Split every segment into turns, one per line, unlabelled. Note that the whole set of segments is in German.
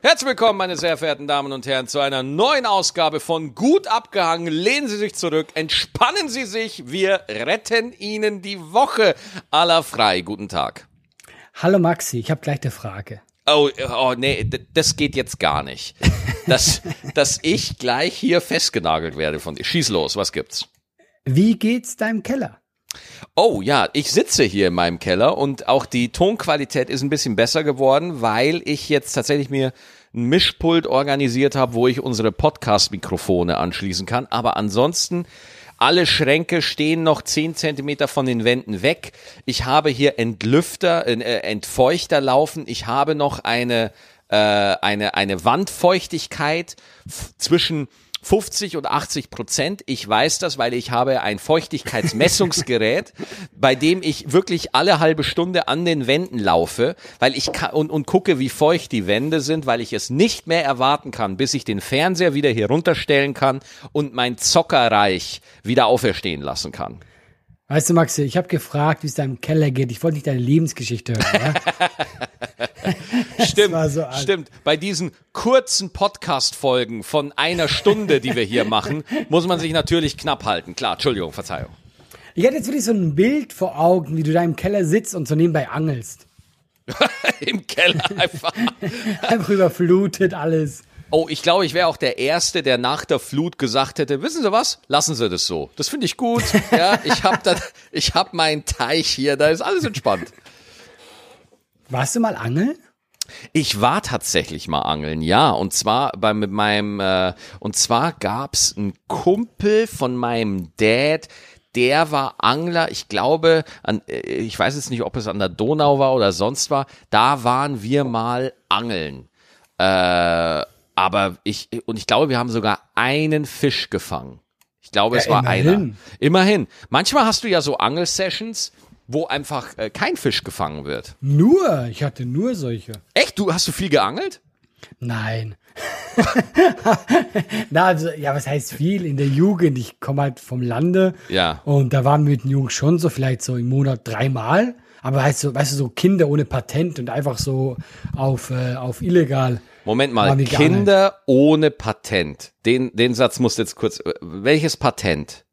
Herzlich willkommen, meine sehr verehrten Damen und Herren, zu einer neuen Ausgabe von Gut abgehangen. Lehnen Sie sich zurück, entspannen Sie sich. Wir retten Ihnen die Woche aller frei. Guten Tag.
Hallo Maxi, ich habe gleich eine Frage.
Oh, oh nee, das geht jetzt gar nicht. Dass, dass ich gleich hier festgenagelt werde von dir. Schieß los, was gibt's?
Wie geht's deinem Keller?
Oh ja, ich sitze hier in meinem Keller und auch die Tonqualität ist ein bisschen besser geworden, weil ich jetzt tatsächlich mir ein Mischpult organisiert habe, wo ich unsere Podcast-Mikrofone anschließen kann. Aber ansonsten, alle Schränke stehen noch 10 Zentimeter von den Wänden weg. Ich habe hier Entlüfter, äh, Entfeuchter laufen. Ich habe noch eine, äh, eine, eine Wandfeuchtigkeit zwischen 50 und 80 Prozent. Ich weiß das, weil ich habe ein Feuchtigkeitsmessungsgerät, bei dem ich wirklich alle halbe Stunde an den Wänden laufe, weil ich kann, und, und gucke, wie feucht die Wände sind, weil ich es nicht mehr erwarten kann, bis ich den Fernseher wieder hier runterstellen kann und mein Zockerreich wieder auferstehen lassen kann.
Weißt du, Maxi, ich habe gefragt, wie es deinem Keller geht. Ich wollte nicht deine Lebensgeschichte hören. Ja?
Stimmt,
so
stimmt. Bei diesen kurzen Podcast-Folgen von einer Stunde, die wir hier machen, muss man sich natürlich knapp halten. Klar, Entschuldigung, Verzeihung.
Ich hatte jetzt wirklich so ein Bild vor Augen, wie du da im Keller sitzt und so nebenbei angelst.
Im Keller einfach.
Einfach überflutet alles.
Oh, ich glaube, ich wäre auch der Erste, der nach der Flut gesagt hätte, wissen Sie was, lassen Sie das so. Das finde ich gut. Ja, ich habe habe meinen Teich hier, da ist alles entspannt.
Warst du mal angeln?
Ich war tatsächlich mal angeln, ja, und zwar bei mit meinem äh, und zwar gab's einen Kumpel von meinem Dad, der war Angler, ich glaube, an, äh, ich weiß jetzt nicht, ob es an der Donau war oder sonst war, da waren wir mal angeln. Äh, aber ich und ich glaube, wir haben sogar einen Fisch gefangen. Ich glaube, es
Ja,
war einer.
immerhin.
Immerhin. Manchmal hast du ja so Angelsessions, wo einfach äh, kein Fisch gefangen wird.
Nur, ich hatte nur solche.
Echt? Du hast du viel geangelt?
Nein. Na, also, ja, was heißt viel? In der Jugend, ich komme halt vom Lande.
Ja.
Und da waren wir mit den Jungs schon so vielleicht so im Monat dreimal. Aber weißt du, weißt du, so Kinder ohne Patent und einfach so auf, äh, auf illegal.
Moment mal. Kinder ohne Patent. Den, den Satz musst du jetzt kurz. äh, Welches Patent?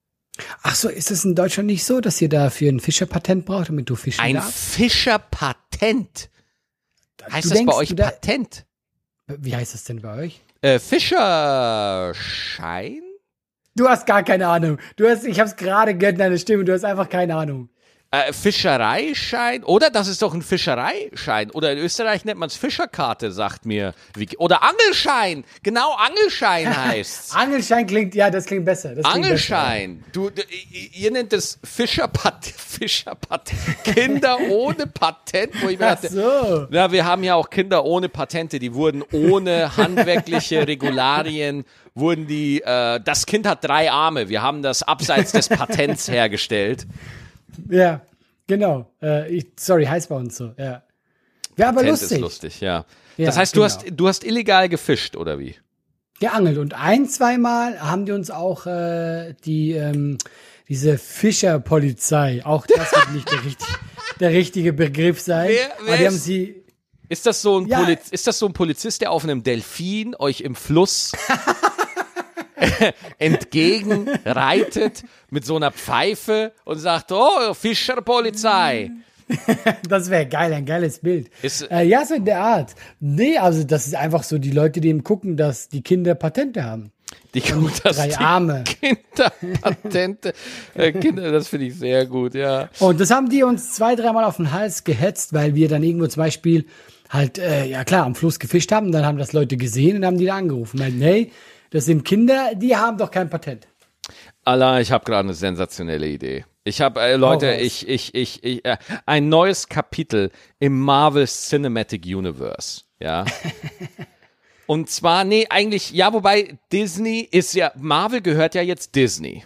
Ach so, ist es in Deutschland nicht so, dass ihr dafür ein Fischerpatent braucht, damit du fischen
Ein
darfst?
Fischerpatent. Heißt
Du
das
denkst,
bei euch
da-
Patent?
Wie heißt das denn bei euch?
Äh, Fischerschein?
Du hast gar keine Ahnung. Du hast, ich hab's gerade gehört in deiner Stimme, du hast einfach keine Ahnung.
Äh, Fischereischein? Oder das ist doch ein Fischereischein. Oder in Österreich nennt man es Fischerkarte, sagt mir. Vicky. Oder Angelschein. Genau, Angelschein heißt's.
Angelschein klingt, ja, das klingt besser. Das klingt
Angelschein. Du, du, ihr nennt es Fischerpatent. Fischerpatent. Kinder ohne Patent. Wo ich mir
Besser. Ach
dachte,
so.
na, wir haben ja auch Kinder ohne Patente. Die wurden ohne handwerkliche Regularien, wurden die, äh, das Kind hat drei Arme. Wir haben das abseits des Patents hergestellt.
Ja, genau. Äh, ich, sorry, heißt bei uns so. Ja, ja aber
Patent
lustig.
ist lustig, ja.
Ja,
das heißt, du
genau.
hast, du hast illegal gefischt, oder wie?
Geangelt. Und ein, zweimal haben die uns auch äh, die, ähm, diese Fischerpolizei, auch das wird nicht der, richtig, der richtige Begriff sein.
Wer- wer
aber die haben sie.
Ist das so ein
Ja.
Poliz ist das so ein Polizist, der auf einem Delfin euch im Fluss entgegenreitet mit so einer Pfeife und sagt, oh, Fischerpolizei.
Das wäre geil, ein geiles Bild.
Ist-
äh, ja, so in der Art. Nee, also das ist einfach so die Leute, die eben gucken, dass die Kinder Patente haben.
Die gut, dass
drei
die
Arme.
Kinderpatente, äh, Kinder, das finde ich sehr gut, ja.
Und das haben die uns zwei, dreimal auf den Hals gehetzt, weil wir dann irgendwo zum Beispiel halt, äh, ja klar, am Fluss gefischt haben. Dann haben das Leute gesehen und haben die da angerufen. Meinten, nee, das sind Kinder, die haben doch kein Patent.
Allah, ich habe gerade eine sensationelle Idee. Ich habe, äh, Leute,
raus.
ich, ich, ich, ich äh, ein neues Kapitel im Marvel Cinematic Universe, ja. Und zwar, nee, eigentlich, ja, wobei Disney ist ja, Marvel gehört ja jetzt Disney.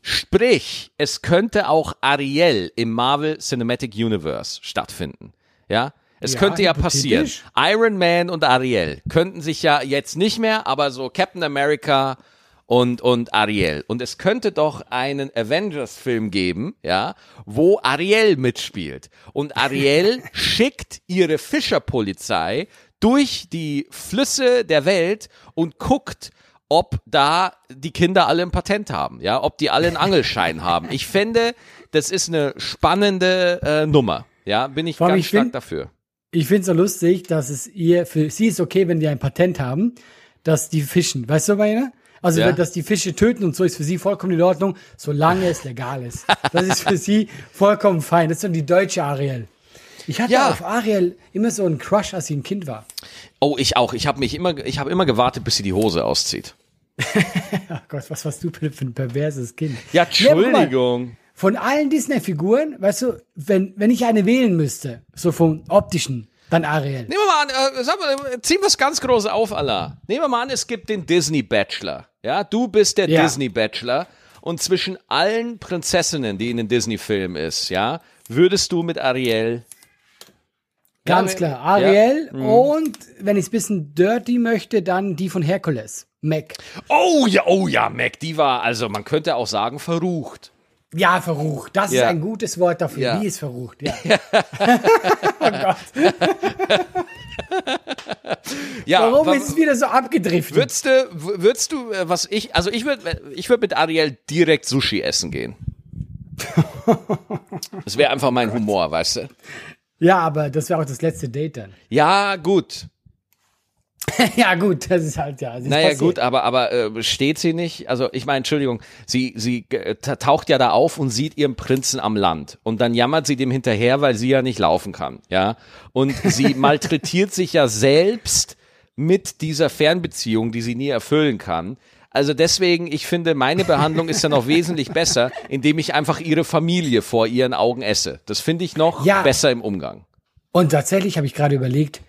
Sprich, es könnte auch Ariel im Marvel Cinematic Universe stattfinden. Ja, es
Ja,
könnte ja passieren. Iron Man und Ariel könnten sich ja jetzt nicht mehr, aber so Captain America und, und Ariel. Und es könnte doch einen Avengers-Film geben, ja, wo Ariel mitspielt. Und Ariel schickt ihre Fischerpolizei durch die Flüsse der Welt und guckt, ob da die Kinder alle ein Patent haben, ja, ob die alle einen Angelschein haben. Ich fände, das ist eine spannende äh, Nummer, ja, bin ich
Vor
ganz stark
find-
dafür.
Ich finde es so lustig, dass es ihr, für sie ist okay, wenn die ein Patent haben, dass die fischen. Weißt du, meine? Also,
Ja.
dass die Fische töten und so ist für sie vollkommen in Ordnung, solange es legal ist. Das ist für sie vollkommen fein. Das ist so die deutsche Ariel. Ich hatte
Ja.
auf Ariel immer so einen Crush, als ich ein Kind war.
Oh, ich auch. Ich habe mich immer, ich habe immer gewartet, bis sie die Hose auszieht.
Ach Gott, was warst du für ein perverses Kind?
Ja, Entschuldigung.
Von allen Disney-Figuren, weißt du, wenn, wenn ich eine wählen müsste, so vom optischen, dann Ariel.
Nehmen wir mal an, äh, sag mal, äh, ziehen wir es ganz groß auf, Allah. Nehmen wir mal an, es gibt den Disney Bachelor. Ja, du bist der
Ja.
Disney Bachelor und zwischen allen Prinzessinnen, die in den Disney-Filmen ist, ja, würdest du mit Ariel
Ganz klar.
ja.
Ariel und, wenn ich es ein bisschen dirty möchte, dann die von Herkules. Mac.
Oh ja, oh ja, Mac, die war, also man könnte auch sagen, verrucht.
Ja, verrucht. Das
Ja.
ist ein gutes Wort dafür.
Ja.
Die ist verrucht, ja.
Ja,
Warum
wa-
ist es wieder so abgedriftet?
würdest du, würdest du, äh, was ich, also ich würde, ich würde mit Ariel direkt Sushi essen gehen. Das wäre einfach mein Humor, weißt du?
Ja, aber das wäre auch das letzte Date dann.
Ja, gut.
ja, gut, das ist halt ja. ist
Naja,
passiert.
gut, aber, aber äh, steht sie nicht? Also, ich meine, Entschuldigung, sie, sie äh, ta- taucht ja da auf und sieht ihren Prinzen am Land. Und dann jammert sie dem hinterher, weil sie ja nicht laufen kann. Ja. Und sie malträtiert sich ja selbst mit dieser Fernbeziehung, die sie nie erfüllen kann. Also deswegen, ich finde, meine Behandlung ist ja noch wesentlich besser, indem ich einfach ihre Familie vor ihren Augen esse. Das finde ich noch
Ja.
besser im Umgang.
Und tatsächlich habe ich gerade überlegt,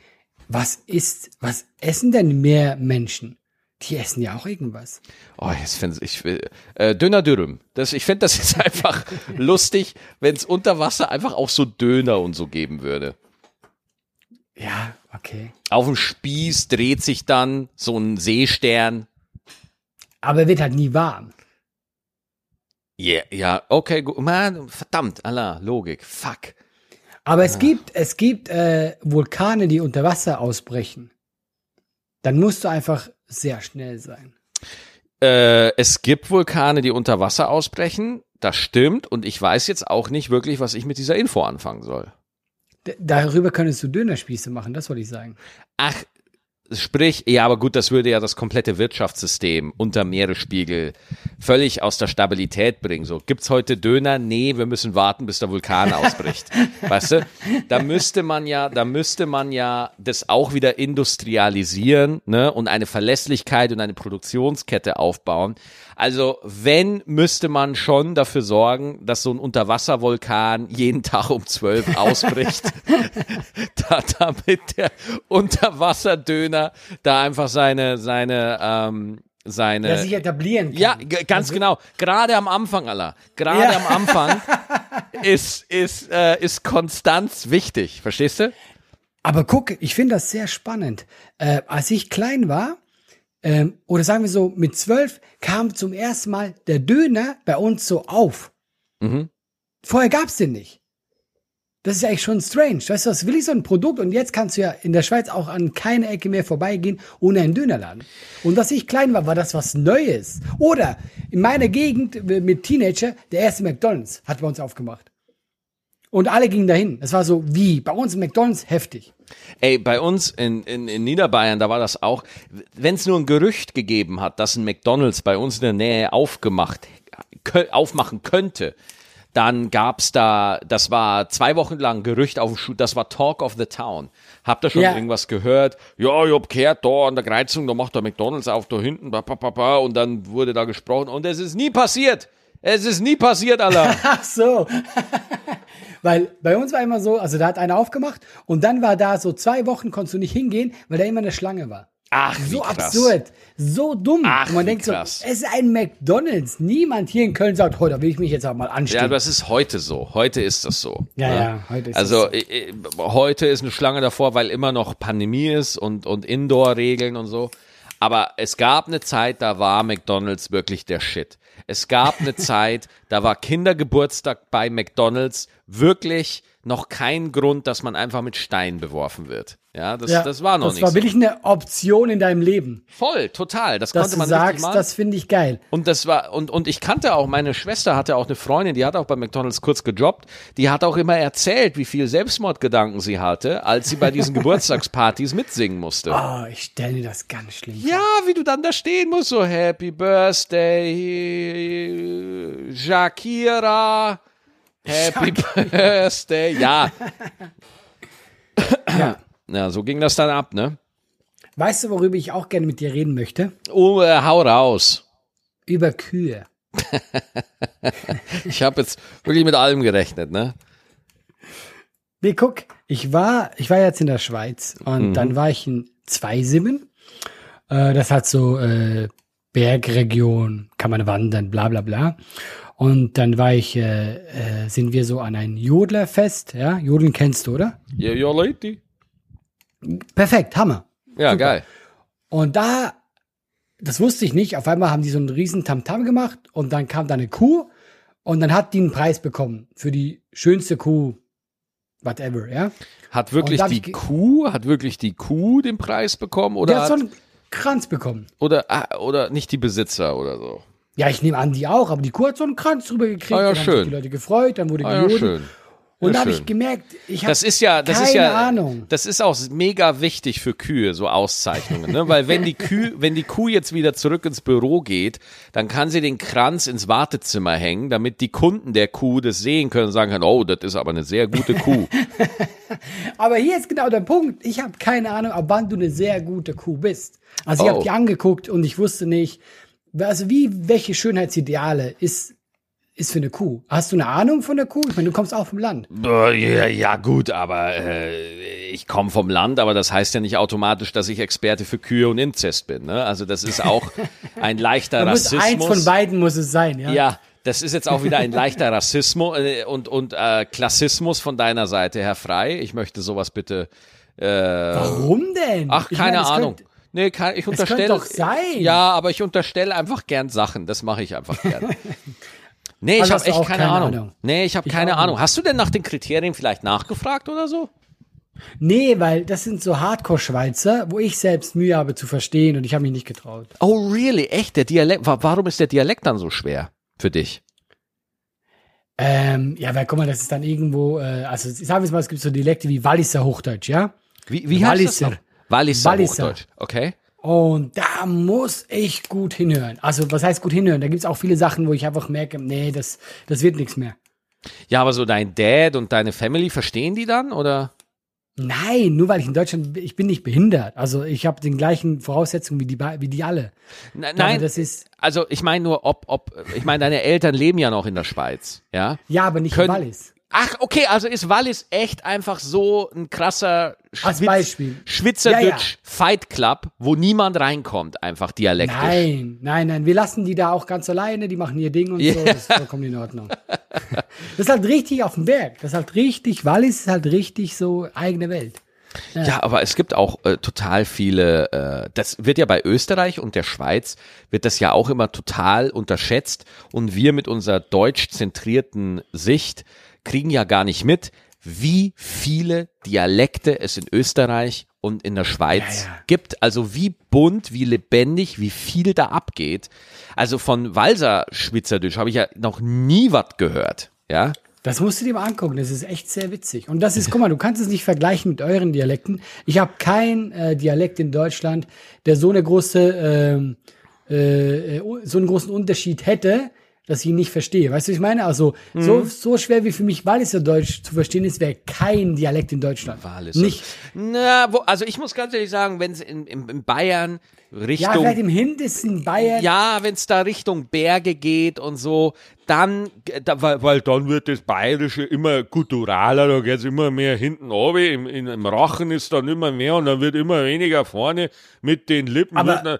was ist, was essen denn mehr Menschen? Die essen ja auch irgendwas.
Oh, jetzt finde ich, äh, Döner Dürüm. Das, ich finde, das ist einfach lustig, wenn es unter Wasser einfach auch so Döner und so geben würde.
Ja, okay.
Auf dem Spieß dreht sich dann so ein Seestern.
Aber er wird halt nie warm.
Yeah, ja, okay, gut. Man, verdammt, Allah, Logik. Fuck.
Aber es gibt, es gibt äh, Vulkane, die unter Wasser ausbrechen. Dann musst du einfach sehr schnell sein.
Äh, es gibt Vulkane, die unter Wasser ausbrechen. Das stimmt. Und ich weiß jetzt auch nicht wirklich, was ich mit dieser Info anfangen soll.
D darüber könntest du Dönerspieße machen, das wollte ich sagen.
Ach, sprich, ja, aber gut, das würde ja das komplette Wirtschaftssystem unter Meeresspiegel völlig aus der Stabilität bringen. So, gibt's heute Döner? Nee, wir müssen warten, bis der Vulkan ausbricht. weißt du? Da müsste man ja, da müsste man ja das auch wieder industrialisieren, ne, und eine Verlässlichkeit und eine Produktionskette aufbauen. Also, wenn, müsste man schon dafür sorgen, dass so ein Unterwasservulkan jeden Tag um zwölf ausbricht da, damit der Unterwasserdöner da einfach seine, seine, ähm, seine.
Der sich etablieren kann.
ja, ganz genau. Gerade am Anfang, Allah. Gerade
Ja.
am Anfang ist, ist, äh, ist Konstanz wichtig. Verstehst du?
Aber guck, ich finde das sehr spannend. Äh, als ich klein war, ähm, oder sagen wir so, mit zwölf kam zum ersten Mal der Döner bei uns so auf.
Mhm.
Vorher gab's den nicht. Das ist ja eigentlich schon strange. Weißt du, was will ich so ein Produkt? Und jetzt kannst du ja in der Schweiz auch an keine Ecke mehr vorbeigehen ohne einen Dönerladen. Und als ich klein war, war das was Neues. Oder in meiner Gegend äh, mit Teenager, der erste McDonalds hat bei uns aufgemacht. Und alle gingen dahin. Es war so wie bei uns McDonalds heftig.
Ey, bei uns in, in, in Niederbayern, da war das auch, wenn es nur ein Gerücht gegeben hat, dass ein McDonalds bei uns in der Nähe aufgemacht, aufmachen könnte, dann gab's da, das war zwei Wochen lang Gerücht auf dem Schuh, das war Talk of the Town. Habt ihr schon
Ja.
irgendwas gehört? Ja, ich hab gehört, da an der Kreuzung, da macht der McDonalds auf, da hinten, ba, ba, ba, ba, und dann wurde da gesprochen und es ist nie passiert. Es ist nie passiert, Alter.
Ach so. weil bei uns war immer so, also da hat einer aufgemacht und dann war da so zwei Wochen konntest du nicht hingehen, weil da immer eine Schlange war.
Ach, wie
So absurd, so dumm.
Ach,
und man
wie
denkt
krass.
so, es ist ein McDonalds. Niemand hier in Köln sagt, heute will ich mich jetzt auch mal
Ja,
anstellen.
das ist heute so. Heute ist das so.
Ja,
ne?
ja, heute ist
Also
das
äh, heute ist eine Schlange davor, weil immer noch Pandemie ist und, und Indoor-Regeln und so. Aber es gab eine Zeit, da war McDonalds wirklich der Shit. Es gab eine Zeit, da war Kindergeburtstag bei McDonalds wirklich noch kein Grund, dass man einfach mit Steinen beworfen wird. Ja, das, das war noch
das
nicht
war wirklich eine Option in deinem Leben.
Voll, total. Das
Dass
konnte
du
man richtig
sagst,
machen.
das finde ich geil.
Und das war, und, und ich kannte auch, meine Schwester hatte auch eine Freundin, die hat auch bei McDonalds kurz gejobbt, die hat auch immer erzählt, wie viel Selbstmordgedanken sie hatte, als sie bei diesen Geburtstagspartys mitsingen musste.
Oh, ich stelle mir das ganz schlimm.
Ja, wie du dann da stehen musst, so Happy Birthday, Shakira, Happy Birthday, ja.
Ja.
Ja, so ging das dann ab, ne?
Weißt du, worüber ich auch gerne mit dir reden möchte?
Oh, äh, hau raus.
Über Kühe.
Ich habe jetzt wirklich mit allem gerechnet, ne?
Nee, guck, ich war, ich war jetzt in der Schweiz und
Mhm.
dann war ich in Zweisimmen. Äh, das hat so äh, Bergregion, kann man wandern, bla bla bla. Und dann war ich, äh, äh, sind wir so an ein Jodlerfest, ja? Jodeln kennst du, oder?
Ja, ja, Leute.
Perfekt, Hammer.
Ja,
Super.
geil.
Und da, das wusste ich nicht, auf einmal haben die so einen riesen Tamtam gemacht und dann kam da eine Kuh und dann hat die einen Preis bekommen für die schönste Kuh, whatever, ja?
Hat wirklich die Kuh, hat wirklich die Kuh den Preis bekommen oder
Der hat so einen Kranz bekommen.
oder ah, oder nicht die Besitzer oder so?
Ja, ich nehme an, die auch, aber die Kuh hat so einen Kranz drüber gekriegt.
Ah ja,
dann haben sich
schön.
die Leute gefreut, dann wurde
Ah, ja, schön.
Und da habe ich gemerkt, ich habe
Das ist ja,
keine
ist ja,
Ahnung.
das ist auch mega wichtig für Kühe, so Auszeichnungen, ne? Weil wenn die Kuh, wenn die Kuh jetzt wieder zurück ins Büro geht, dann kann sie den Kranz ins Wartezimmer hängen, damit die Kunden der Kuh das sehen können und sagen können, oh, das ist aber eine sehr gute Kuh.
Aber hier ist genau der Punkt. Ich habe keine Ahnung, ab wann du eine sehr gute Kuh bist. Also ich
Oh.
habe die angeguckt und ich wusste nicht, also wie, welche Schönheitsideale ist, ist für eine Kuh? Hast du eine Ahnung von der Kuh? Ich meine, du kommst auch vom Land.
Ja, ja, gut, aber äh, ich komme vom Land, aber das heißt ja nicht automatisch, dass ich Experte für Kühe und Inzest bin. Ne? Also das ist auch ein leichter
muss
Rassismus.
eins von beiden muss es sein, ja?
Ja, das ist jetzt auch wieder ein leichter Rassismus äh, und, und äh, Klassismus von deiner Seite, Herr Frei. Ich möchte sowas bitte. Äh,
Warum denn?
ach,
Ich
keine
meine,
Ahnung.
könnte-
Nee, kann, ich
könnte
unterstelle.
doch sein.
Ja, aber ich unterstelle einfach gern Sachen. Das mache ich einfach gern. Nee, ich
Also
habe echt keine,
keine
Ahnung.
Ahnung.
Nee, ich habe
Ich
keine Ahnung. Hast du denn nach den Kriterien vielleicht nachgefragt oder so?
Nee, weil das sind so Hardcore-Schweizer, wo ich selbst Mühe habe zu verstehen und ich habe mich nicht getraut.
Oh, really? Echt? Der Dialekt, wa- warum ist der Dialekt dann so schwer für dich?
Ähm, ja, weil guck mal, das ist dann irgendwo, äh, also sagen wir es mal, es gibt so Dialekte wie Walliser Hochdeutsch, ja?
Wie, wie heißt das
Walliser.
noch? Walliser,
Walliser.
Hochdeutsch. Okay.
Und da muss ich gut hinhören. Also, was heißt gut hinhören? Da gibt's auch viele Sachen, wo ich einfach merke, nee, das, das wird nichts mehr.
Ja, aber so dein Dad und deine Family, verstehen die dann? Oder?
Nein, nur weil ich in Deutschland, bin, ich bin nicht behindert. Also, ich habe den gleichen Voraussetzungen wie die, wie die alle.
Nein,
das ist,
also ich meine nur, ob, ob, ich meine, deine Eltern leben ja noch in der Schweiz, ja?
ja, aber nicht
Können-
in Wallis.
Ach, okay, also ist Wallis echt einfach so ein krasser
Als Beispiel.
Schwitzerdeutsch
Ja, ja.
Fight Club, wo niemand reinkommt, einfach dialektisch.
Nein, nein, nein. Wir lassen die da auch ganz alleine, die machen ihr Ding und
Ja.
so, das ist vollkommen in Ordnung. das ist halt richtig auf dem Berg. Das ist halt richtig, Wallis ist halt richtig so eigene Welt.
Ja, aber es gibt auch äh, total viele, äh, das wird ja bei Österreich und der Schweiz, wird das ja auch immer total unterschätzt und wir mit unserer deutsch zentrierten Sicht kriegen ja gar nicht mit, wie viele Dialekte es in Österreich und in der Schweiz
Ja, ja.
gibt. Also wie bunt, wie lebendig, wie viel da abgeht. Also von Walser Schweizerdeutsch habe ich ja noch nie was gehört. Ja,
Das musst du dir mal angucken, das ist echt sehr witzig. Und das ist, guck mal, du kannst es nicht vergleichen mit euren Dialekten. Ich habe keinen äh, Dialekt in Deutschland, der so eine große, ähm, äh, äh, so einen großen Unterschied hätte, dass ich ihn nicht verstehe. Weißt du, was ich meine? Also so, so schwer wie für mich Walliser Deutsch zu verstehen ist, wäre kein Dialekt in Deutschland.
Walliser.
Nicht.
Na, wo, also ich muss ganz ehrlich sagen, wenn es in, in, in Bayern
Ja,
Richtung
vielleicht im hintesten Bayern.
Ja, wenn es da Richtung Berge geht und so, dann, da, weil, weil dann wird das Bayerische immer kulturaler, da geht's immer mehr hinten runter, im, in, im Rachen ist dann immer mehr und dann wird immer weniger vorne mit den Lippen.
Aber-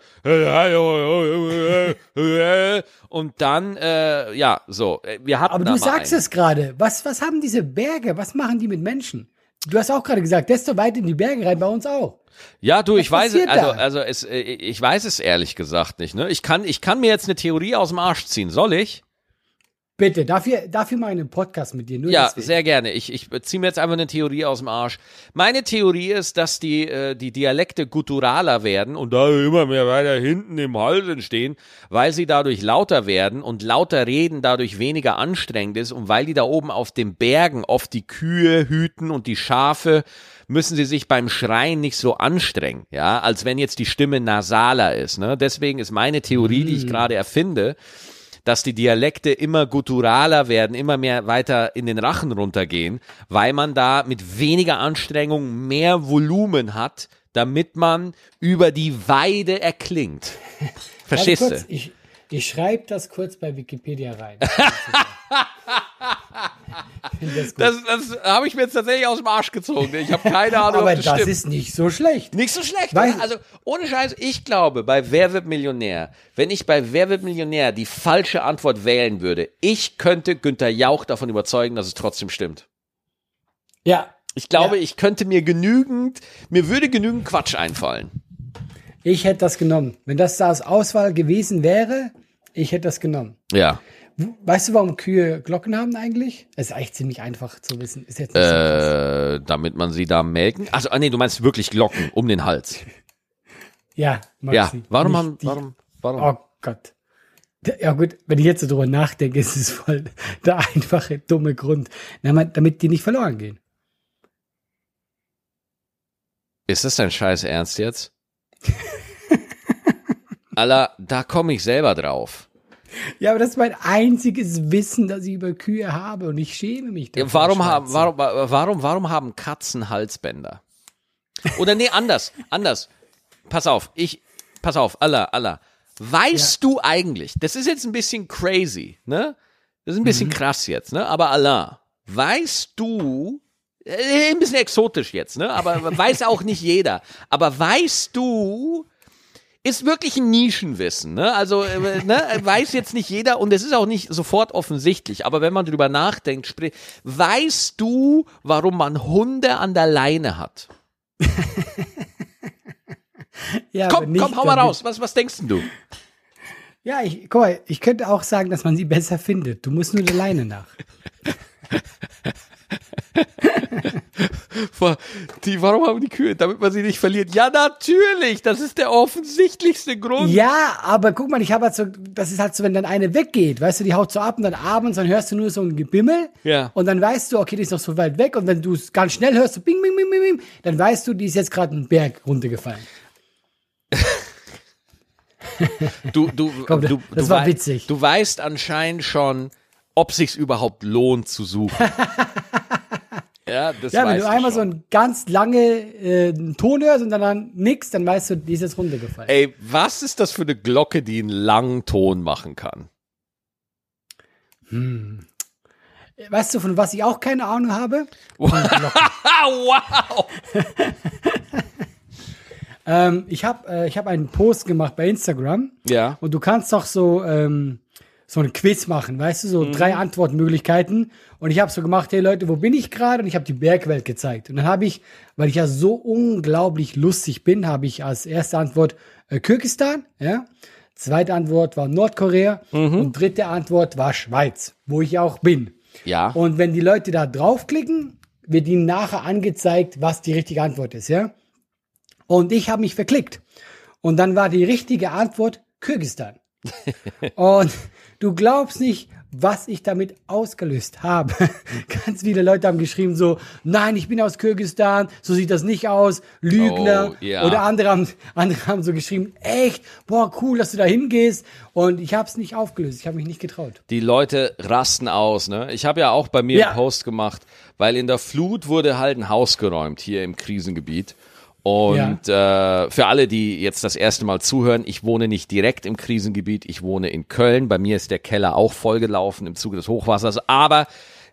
und dann, äh, ja, so, äh, wir hatten
Aber du sagst
einen.
es gerade. Was, was haben diese Berge? Was machen die mit Menschen? Du hast auch gerade gesagt, desto weiter in die Berge rein, bei uns auch.
Ja, du, ich
Was
weiß es,
passiert
also, also es, äh, ich weiß es ehrlich gesagt nicht, ne? Ich kann, ich kann mir jetzt eine Theorie aus dem Arsch ziehen, soll ich?
Bitte, dafür, dafür mal einen Podcast mit dir. Nur
Ja,
deswegen.
sehr gerne. Ich, ich ziehe mir jetzt einfach eine Theorie aus dem Arsch. Meine Theorie ist, dass die, äh, die Dialekte gutturaler werden und da immer mehr weiter hinten im Hals entstehen, weil sie dadurch lauter werden und lauter reden dadurch weniger anstrengend ist und weil die da oben auf den Bergen oft die Kühe hüten und die Schafe, müssen sie sich beim Schreien nicht so anstrengen, ja, als wenn jetzt die Stimme nasaler ist. Ne? Deswegen ist meine Theorie, die ich gerade erfinde, dass die Dialekte immer gutturaler werden, immer mehr weiter in den Rachen runtergehen, weil man da mit weniger Anstrengung mehr Volumen hat, damit man über die Weide erklingt. Verstehst du?
Ich, ich schreibe das kurz bei Wikipedia rein. Das.
Das, das habe ich mir jetzt tatsächlich aus dem Arsch gezogen. Ich habe keine Ahnung,
Aber
das,
das ist nicht so schlecht.
Nicht so schlecht.
Weil-?
Also ohne Scheiß, ich glaube, bei Wer wird Millionär, wenn ich bei Wer wird Millionär die falsche Antwort wählen würde, ich könnte Günther Jauch davon überzeugen, dass es trotzdem stimmt.
Ja,
Ich glaube,
Ja.
ich könnte mir genügend, mir würde genügend Quatsch einfallen.
ich hätte das genommen. Wenn das da als Auswahl gewesen wäre, ich hätte das genommen.
Ja.
Weißt du, warum Kühe Glocken haben eigentlich? Es ist eigentlich ziemlich einfach zu wissen. Ist jetzt nicht so.
Äh, damit man sie da melken. Also, ah, nee, du meinst wirklich Glocken um den Hals.
Ja,
Ja. Warum
nicht
haben, warum, warum?
Oh Gott. Ja gut, wenn ich jetzt so drüber nachdenke, ist es voll der einfache, dumme Grund. Na, man- damit die nicht verloren gehen.
Ist das dein Scheiß Ernst jetzt? Alter, da komme ich selber drauf.
Ja, aber das ist mein einziges Wissen, das ich über Kühe habe und ich schäme mich dafür.
Ja, warum, haben, warum, warum, warum haben Katzen Halsbänder? Oder nee, anders, anders. Pass auf, ich, pass auf, Allah, Allah. Weißt du eigentlich, das ist jetzt ein bisschen crazy, ne? Das ist ein bisschen krass jetzt, ne? Aber Allah, weißt du, äh, ein bisschen exotisch jetzt, ne? Aber weiß auch nicht jeder. Aber weißt du, ist wirklich ein Nischenwissen, ne? Also äh, ne, weiß jetzt nicht jeder und es ist auch nicht sofort offensichtlich, aber wenn man drüber nachdenkt, sprich, weißt du, warum man Hunde an der Leine hat?
Ja,
Komm,
nicht
komm, hau mal raus. Was, was denkst du?
Ja, ich, guck mal, ich könnte auch sagen, dass man sie besser findet. Du musst nur der Leine nach.
Die, warum haben die Kühe? Damit man sie nicht verliert. Ja, natürlich. Das ist der offensichtlichste Grund.
Ja, aber guck mal, ich habe halt so, das ist halt so, wenn dann eine weggeht, weißt du, die haut so ab und dann abends, dann hörst du nur so ein Gebimmel.
Ja.
Und dann weißt du, okay, die ist noch so weit weg und wenn du es ganz schnell hörst, so bing, bing, bing, bing, bing, dann weißt du, die ist jetzt gerade einen Berg runtergefallen.
Du, du,
Komm,
du,
das
du
war witzig.
Du weißt anscheinend schon, ob sich's überhaupt lohnt zu suchen. ja, das
Ja, wenn du einmal
schon.
so einen ganz lange äh, Ton hörst und dann, dann nix, dann weißt du, die ist jetzt runtergefallen.
Ey, was ist das für eine Glocke, die einen langen Ton machen kann?
Weißt du, von was ich auch keine Ahnung habe?
Wow!
Ähm, ich habe äh, ich hab einen Post gemacht bei Instagram
Ja.
und du kannst doch so, ähm, so ein Quiz machen, weißt du, so
Mhm.
drei Antwortmöglichkeiten. Und ich habe so gemacht, hey Leute, wo bin ich gerade? Und ich habe die Bergwelt gezeigt. Und dann habe ich, weil ich ja so unglaublich lustig bin, habe ich als erste Antwort äh, Kirgistan, ja. Zweite Antwort war Nordkorea
Mhm.
und dritte Antwort war Schweiz, wo ich auch bin.
Ja.
Und wenn die Leute da draufklicken, wird ihnen nachher angezeigt, was die richtige Antwort ist, ja? Und ich habe mich verklickt. Und dann war die richtige Antwort Kirgistan. Und du glaubst nicht, was ich damit ausgelöst habe. Ganz viele Leute haben geschrieben so, nein, ich bin aus Kirgistan, so sieht das nicht aus, Lügner.
Oh, ja.
Oder andere haben, andere haben so geschrieben, echt, boah, cool, dass du da hingehst. Und ich habe es nicht aufgelöst, ich habe mich nicht getraut.
Die Leute rasten aus, ne? Ich habe ja auch bei mir
Ja.
einen Post gemacht, weil in der Flut wurde halt ein Haus geräumt hier im Krisengebiet. Und äh, für alle, die jetzt das erste Mal zuhören, ich wohne nicht direkt im Krisengebiet, ich wohne in Köln. Bei mir ist der Keller auch vollgelaufen im Zuge des Hochwassers, aber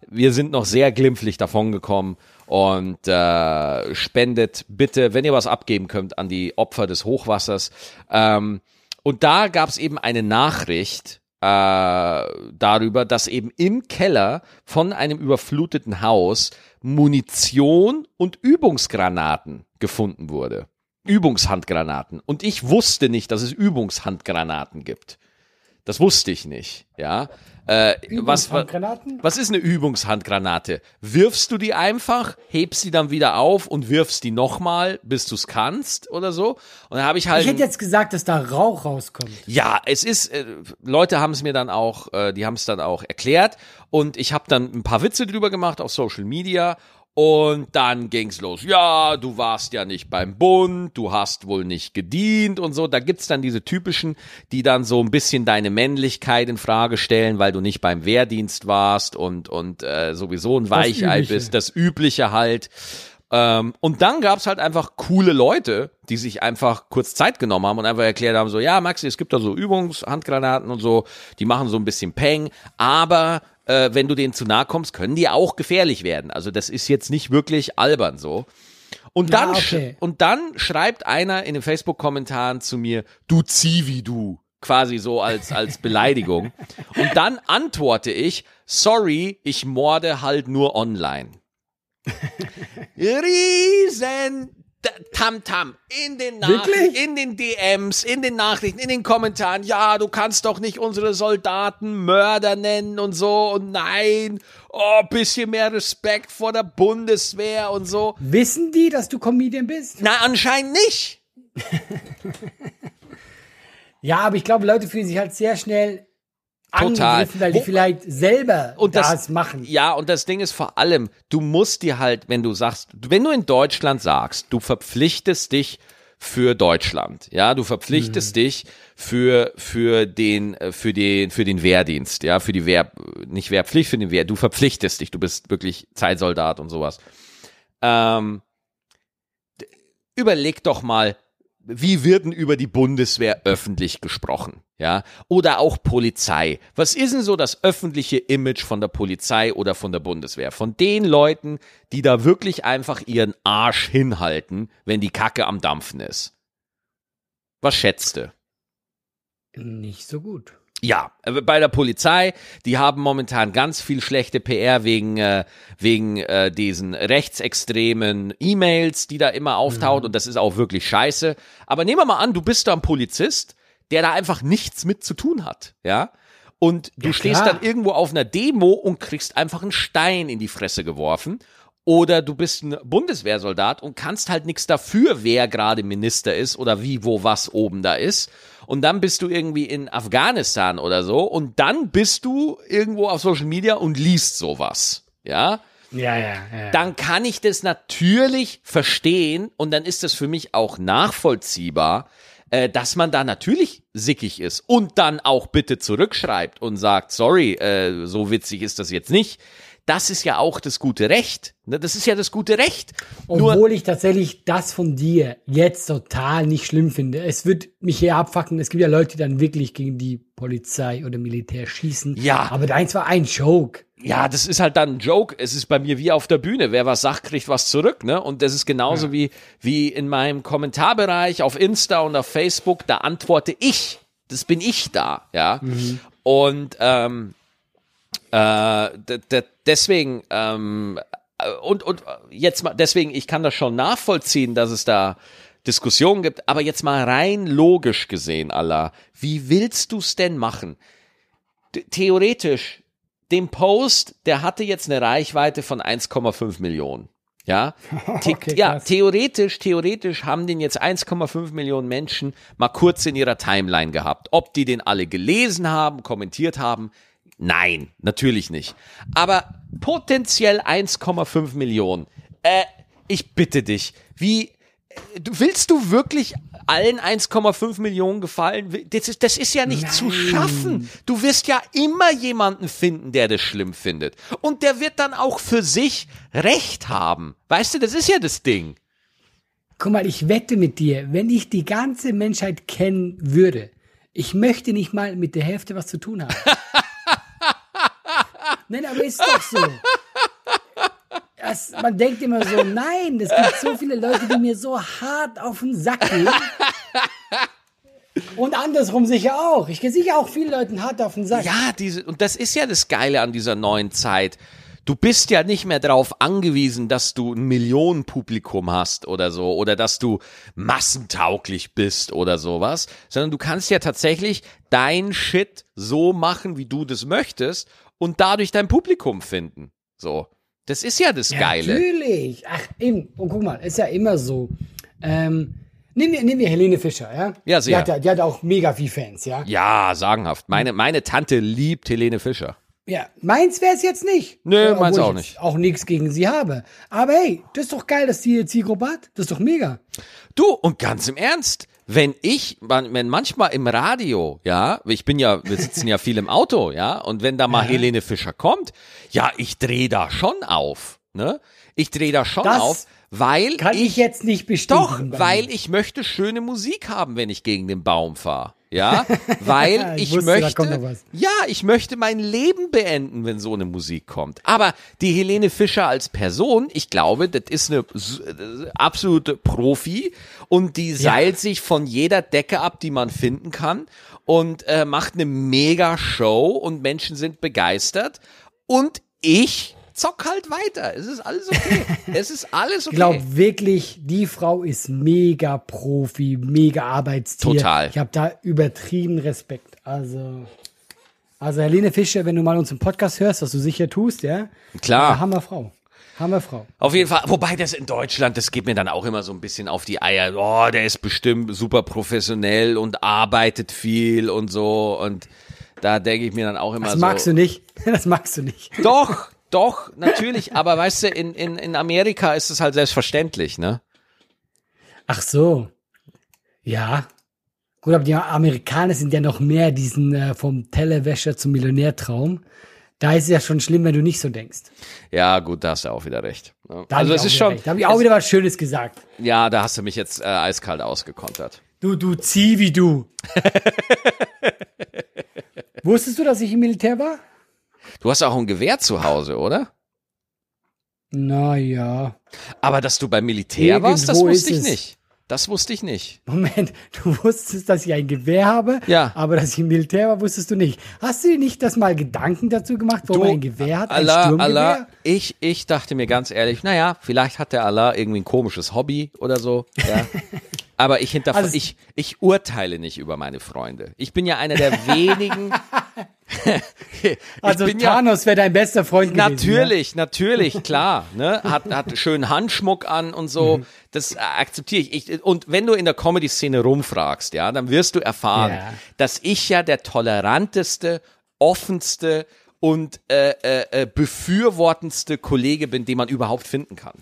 wir sind noch sehr glimpflich davongekommen und äh, spendet bitte, wenn ihr was abgeben könnt, an die Opfer des Hochwassers. Ähm, und da gab es eben eine Nachricht darüber, dass eben im Keller von einem überfluteten Haus Munition und Übungsgranaten gefunden wurde. Übungshandgranaten. Und ich wusste nicht, dass es Übungshandgranaten gibt. Das wusste ich nicht, ja. Äh, was, was ist eine Übungshandgranate? Wirfst du die einfach, hebst die dann wieder auf und wirfst die nochmal, bis du es kannst oder so? Und dann habe ich halt.
Ich hätte jetzt gesagt, dass da Rauch rauskommt.
Ja, es ist, äh, Leute haben es mir dann auch, äh, die haben es dann auch erklärt und ich habe dann ein paar Witze drüber gemacht auf Social Media und dann ging's los. Ja, du warst ja nicht beim Bund, du hast wohl nicht gedient und so. Da gibt's dann diese typischen, die dann so ein bisschen deine Männlichkeit in Frage stellen, weil du nicht beim Wehrdienst warst und und äh, sowieso ein Weichei bist. Das Übliche halt. Ähm, und dann gab's halt einfach coole Leute, die sich einfach kurz Zeit genommen haben und einfach erklärt haben, so, ja, Maxi, es gibt da so Übungshandgranaten und so, die machen so ein bisschen Peng, aber äh, wenn du denen zu nahe kommst, können die auch gefährlich werden. Also das ist jetzt nicht wirklich albern so. Und
Ja,
dann, sch-
okay.
und dann schreibt einer in den Facebook-Kommentaren zu mir, du Zivi, du. Quasi so als, als Beleidigung. Und dann antworte ich, sorry, ich morde halt nur online. Riesen D- Tamtam in den Nachrichten,
Wirklich?
in den DMs, in den Nachrichten, in den Kommentaren. Ja, du kannst doch nicht unsere Soldaten Mörder nennen und so und nein, oh, bisschen mehr Respekt vor der Bundeswehr und so.
Wissen die, dass du Comedian bist?
Na, anscheinend nicht.
Ja, aber ich glaube, Leute fühlen sich halt sehr schnell
Total.
weil die
Wo-
vielleicht selber
Und
das,
das,
machen.
Ja, und das Ding ist vor allem, du musst dir halt, wenn du sagst, wenn du in Deutschland sagst, du verpflichtest dich für Deutschland, ja, du verpflichtest dich für für den äh, für den für den Wehrdienst, ja, für die Wehr nicht Wehrpflicht, für den Wehr, du verpflichtest dich, du bist wirklich Zeitsoldat und sowas. Ähm, überleg doch mal, wie wird denn über die Bundeswehr öffentlich gesprochen? Ja, oder auch Polizei. Was ist denn so das öffentliche Image von der Polizei oder von der Bundeswehr? Von den Leuten, die da wirklich einfach ihren Arsch hinhalten, wenn die Kacke am Dampfen ist. Was schätzt du?
Nicht so gut.
Ja, äh, bei der Polizei, die haben momentan ganz viel schlechte PR wegen, äh, wegen äh, diesen rechtsextremen E-Mails, die da immer auftauchen und das ist auch wirklich scheiße. Aber nehmen wir mal an, du bist da ein Polizist, der da einfach nichts mit zu tun hat, ja? Und du
Ja,
stehst
klar.
dann irgendwo auf einer Demo und kriegst einfach einen Stein in die Fresse geworfen. Oder du bist ein Bundeswehrsoldat und kannst halt nichts dafür, wer gerade Minister ist oder wie, wo, was oben da ist. Und dann bist du irgendwie in Afghanistan oder so und dann bist du irgendwo auf Social Media und liest sowas. Ja?
Ja, ja, ja.
dann kann ich das natürlich verstehen und dann ist das für mich auch nachvollziehbar, äh, dass man da natürlich sickig ist und dann auch bitte zurückschreibt und sagt, sorry, äh, so witzig ist das jetzt nicht. Das ist ja auch das gute Recht. Ne? Das ist ja das gute Recht. Nur,
Obwohl ich tatsächlich das von dir jetzt total nicht schlimm finde. Es wird mich eher abfacken. Es gibt ja Leute, die dann wirklich gegen die Polizei oder Militär schießen.
Ja.
Aber deins war ein Joke.
ja, das ist halt dann ein Joke. Es ist bei mir wie auf der Bühne. Wer was sagt, kriegt was zurück, ne? Und das ist genauso wie, wie in meinem Kommentarbereich auf Insta und auf Facebook. Da antworte ich. Das bin ich da, ja. Und, ähm, äh, deswegen, ähm, äh, und, und jetzt mal, deswegen, ich kann das schon nachvollziehen, dass es da Diskussionen gibt, aber jetzt mal rein logisch gesehen, Allah, wie willst du's denn machen? D- Theoretisch, dem Post, der hatte jetzt eine Reichweite von 1,5 Millionen. Ja, The
Okay,
ja, theoretisch, theoretisch haben den jetzt 1,5 Millionen Menschen mal kurz in ihrer Timeline gehabt. Ob die den alle gelesen haben, kommentiert haben, nein, natürlich nicht. Aber potenziell 1,5 Millionen. Äh, ich bitte dich, wie du, willst du wirklich allen 1,5 Millionen gefallen? Das ist, das ist ja nicht zu schaffen. Du wirst ja immer jemanden finden, der das schlimm findet. Und der wird dann auch für sich Recht haben. Weißt du, das ist ja das Ding.
Guck mal, ich wette mit dir, wenn ich die ganze Menschheit kennen würde, ich möchte nicht mal mit der Hälfte was zu tun haben. Nein, aber ist doch so. Das, man denkt immer so, nein, es gibt so viele Leute, die mir so hart auf den Sack gehen. Und andersrum sicher auch. Ich gehe sicher auch vielen Leuten hart auf den Sack.
Ja, diese, und das ist ja das Geile an dieser neuen Zeit. du bist ja nicht mehr darauf angewiesen, dass du ein Millionenpublikum hast oder so oder dass du massentauglich bist oder sowas, sondern du kannst ja tatsächlich dein Shit so machen, wie du das möchtest und dadurch dein Publikum finden. So. Das ist ja das Geile.
Natürlich. Ach, eben. Und guck mal, ist ja immer so. Ähm, nehmen, wir, nehmen wir Helene Fischer, ja?
Ja, sehr.
Die hat, ja- die hat auch mega viel Fans, ja?
Ja, sagenhaft. Meine, meine Tante liebt Helene Fischer.
Ja, meins wäre es jetzt nicht.
Nö,
obwohl
meins auch nicht.
Auch nichts gegen sie habe. Aber hey, das ist doch geil, dass die jetzt Zielgruppe hat. Das ist doch mega.
Du, und ganz im Ernst, wenn ich, wenn manchmal im Radio, ja, ich bin ja, wir sitzen ja viel im Auto, ja, und wenn da mal Helene Fischer kommt, ja, ich drehe da schon auf, ne? Ich drehe da schon
Das
auf, weil
Kann ich,
ich,
jetzt nicht bestätigen.
doch, weil ich möchte schöne Musik haben, wenn ich gegen den Baum fahre. Ja, weil
Ich
ich,
wusste,
möchte, ja, ich möchte mein Leben beenden, wenn so eine Musik kommt. Aber die Helene Fischer als Person, ich glaube, das ist eine äh, absolute Profi und die seilt sich von jeder Decke ab, die man finden kann und äh, macht eine mega Show und Menschen sind begeistert und ich zock halt weiter. Es ist alles okay. es ist alles okay.
Ich glaube wirklich, die Frau ist mega Profi, mega Arbeitstier.
Total.
Ich habe da übertrieben Respekt. Also, also Helene Fischer, wenn du mal unseren Podcast hörst, was du sicher tust, ja?
Klar.
Ja, Hammerfrau. Hammerfrau.
Auf jeden Fall, wobei das in Deutschland, das geht mir dann auch immer so ein bisschen auf die Eier. Oh, der ist bestimmt super professionell und arbeitet viel und so. Und da denke ich mir dann auch immer
Das
so.
magst du nicht. Das magst du nicht.
Doch, doch, natürlich. aber weißt du, in, in, in Amerika ist es halt selbstverständlich, ne?
Ach so. Ja. Gut, aber die Amerikaner sind ja noch mehr diesen äh, vom Tellerwäscher zum Millionärtraum. Da ist es ja schon schlimm, wenn du nicht so denkst.
Ja, gut, da hast du auch wieder recht. ne?
Da
also es ist schon,
recht. Da habe ich auch wieder was Schönes gesagt.
ja, da hast du mich jetzt äh, eiskalt ausgekontert.
Du, du zieh wie du. Wusstest du, dass ich im Militär war?
Du hast auch ein Gewehr zu Hause, oder?
Naja.
Aber dass du beim Militär warst, das
Irgendwo
wusste ich
es.
nicht. Das wusste ich nicht.
Moment, du wusstest, dass ich ein Gewehr habe,
Ja.
aber dass ich im Militär war, wusstest du nicht. Hast du dir nicht das mal Gedanken dazu gemacht, wo
Du,
man ein Gewehr hat, ein
Allah,
Sturmgewehr?
Allah, ich, ich dachte mir ganz ehrlich, naja, vielleicht hat der Allah irgendwie ein komisches Hobby oder so. Ja. Aber ich hinterfrage,
Also-
ich, ich urteile nicht über meine Freunde. Ich bin ja einer der wenigen.
Also
bin ja,
Thanos wäre dein bester Freund gewesen.
Natürlich, natürlich, klar. Ne? Hat, hat schönen Handschmuck an und so.
Mhm.
Das akzeptiere ich. ich. Und wenn du in der Comedy-Szene rumfragst, ja, dann wirst du erfahren,
Ja.
dass ich ja der toleranteste, offenste und äh, äh, äh, befürwortendste Kollege bin, den man überhaupt finden kann.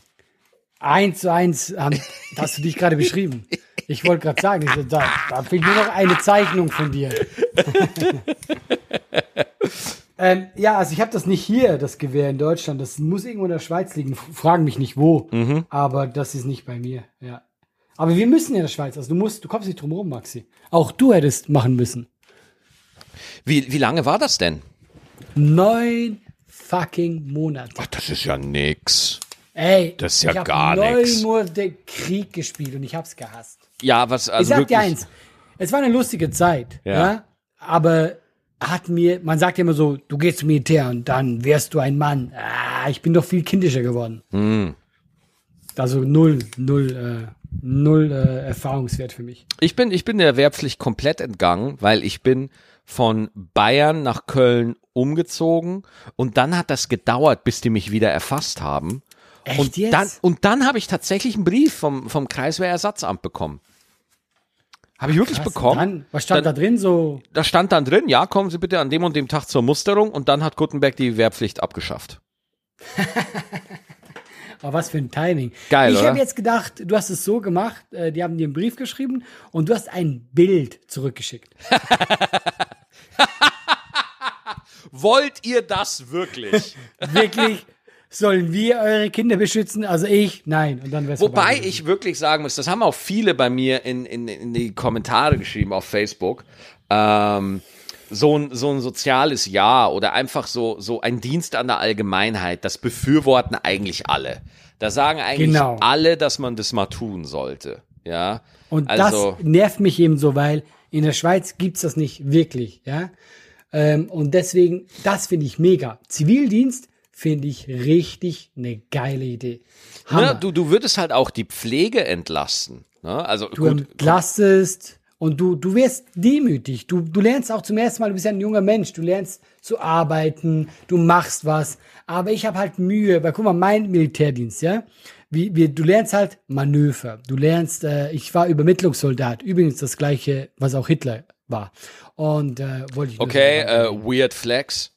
Eins zu eins haben, hast du dich gerade beschrieben. Ich wollte gerade sagen, da, da fehlt nur noch eine Zeichnung von dir. ähm, ja, also ich habe das nicht hier, das Gewehr in Deutschland. Das muss irgendwo in der Schweiz liegen. Fragen mich nicht wo.
Mhm.
Aber das ist nicht bei mir. Ja. Aber wir müssen in der Schweiz. Also du musst, du kommst nicht drum rum, Maxi. Auch du hättest machen müssen.
Wie, wie lange war das denn?
Neun fucking Monate.
Ach, das ist ja nix.
Ey,
Das ist ja
ich
gar
neun
nix.
Monate Krieg gespielt und ich hab's gehasst.
Ja, was, also
ich sag
wirklich.
dir eins, es war eine lustige Zeit,
Ja.
ja. aber hat mir, man sagt ja immer so, du gehst zum Militär und dann wirst du ein Mann. Ah, ich bin doch viel kindischer geworden.
Hm.
Also null, null, äh, null äh, Erfahrungswert für mich.
Ich bin, ich bin der Wehrpflicht komplett entgangen, weil ich bin von Bayern nach Köln umgezogen und dann hat das gedauert, bis die mich wieder erfasst haben.
Echt
und
jetzt?
dann und dann habe ich tatsächlich einen Brief vom vom Kreiswehrersatzamt bekommen. Habe ich wirklich
Krass,
bekommen?
Dann, was stand
Dann-
da drin? So,
Da stand dann drin, ja, kommen Sie bitte an dem und dem Tag zur Musterung und dann hat Gutenberg die Wehrpflicht abgeschafft.
oh, was für ein Timing.
Geil,
ich habe jetzt gedacht, du hast es so gemacht, äh, die haben dir einen Brief geschrieben und du hast ein Bild zurückgeschickt.
Wollt ihr das wirklich?
Wirklich, sollen wir eure Kinder beschützen? Also ich, nein. Und dann wär's
Wobei
vorbei
ich wirklich sagen muss, das haben auch viele bei mir in, in, in die Kommentare geschrieben auf Facebook. Ähm, so ein, so ein soziales Ja oder einfach so, so ein Dienst an der Allgemeinheit, das befürworten eigentlich alle. Da sagen eigentlich
Genau.
alle, dass man das mal tun sollte. Ja.
Und
also,
das nervt mich eben so, weil in der Schweiz gibt's das nicht wirklich, ja. Ähm, und deswegen, das finde ich mega. Zivildienst finde ich richtig eine geile Idee.
Ne,
Hammer.
du, du würdest halt auch die Pflege entlasten. Ne? Also
du
gut,
entlastest und du, du wirst demütig. Du, du lernst auch zum ersten Mal, du bist ja ein junger Mensch, du lernst zu arbeiten, du machst was. Aber ich habe halt Mühe, weil guck mal, mein Militärdienst, ja, wie, wie, du lernst halt Manöver. Du lernst, äh, ich war Übermittlungssoldat, übrigens das gleiche, was auch Hitler war. Und äh, wollte ich
okay, äh, Weird Flex.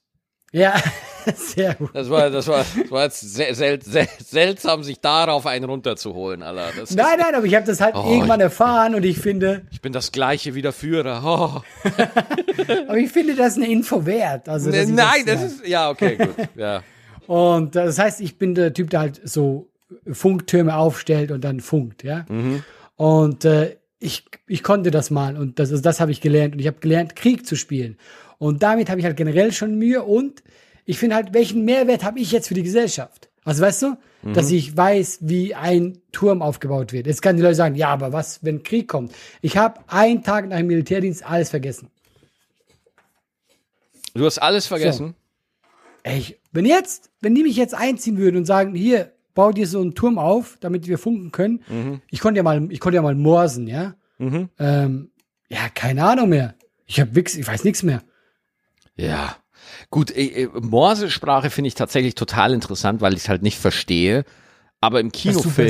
Ja, sehr gut.
Das war, das war, das war jetzt sel sel sel seltsam, sich darauf einen runterzuholen, Alter. Das
Nein, nein, aber ich habe das halt
Oh,
irgendwann erfahren und ich finde,
ich bin das gleiche wie der Führer. Oh.
aber ich finde das eine Info wert. Also, ich
Nein, das
ja.
ist, ja, okay, gut. Ja.
Und äh, das heißt, ich bin der Typ, der halt so Funktürme aufstellt und dann funkt, ja. Und äh, ich, ich konnte das mal und das, also das habe ich gelernt und ich habe gelernt, Krieg zu spielen. Und damit habe ich halt generell schon Mühe und ich finde halt, welchen Mehrwert habe ich jetzt für die Gesellschaft? Also weißt du, dass ich weiß, wie ein Turm aufgebaut wird. Jetzt kann die Leute sagen, ja, aber was, wenn Krieg kommt? Ich habe einen Tag nach dem Militärdienst alles vergessen.
Du hast alles vergessen.
Ey, ich, wenn jetzt, wenn die mich jetzt einziehen würden und sagen, hier, bau dir so einen Turm auf, damit wir funken können. Ich konnte ja mal, ich konnte ja mal morsen, ja. Ähm, ja, keine Ahnung mehr. Ich hab Wix, ich weiß nichts mehr.
Ja. Gut, äh, äh, Morsesprache finde ich tatsächlich total interessant, weil ich es halt nicht verstehe. Aber im Kinofilm.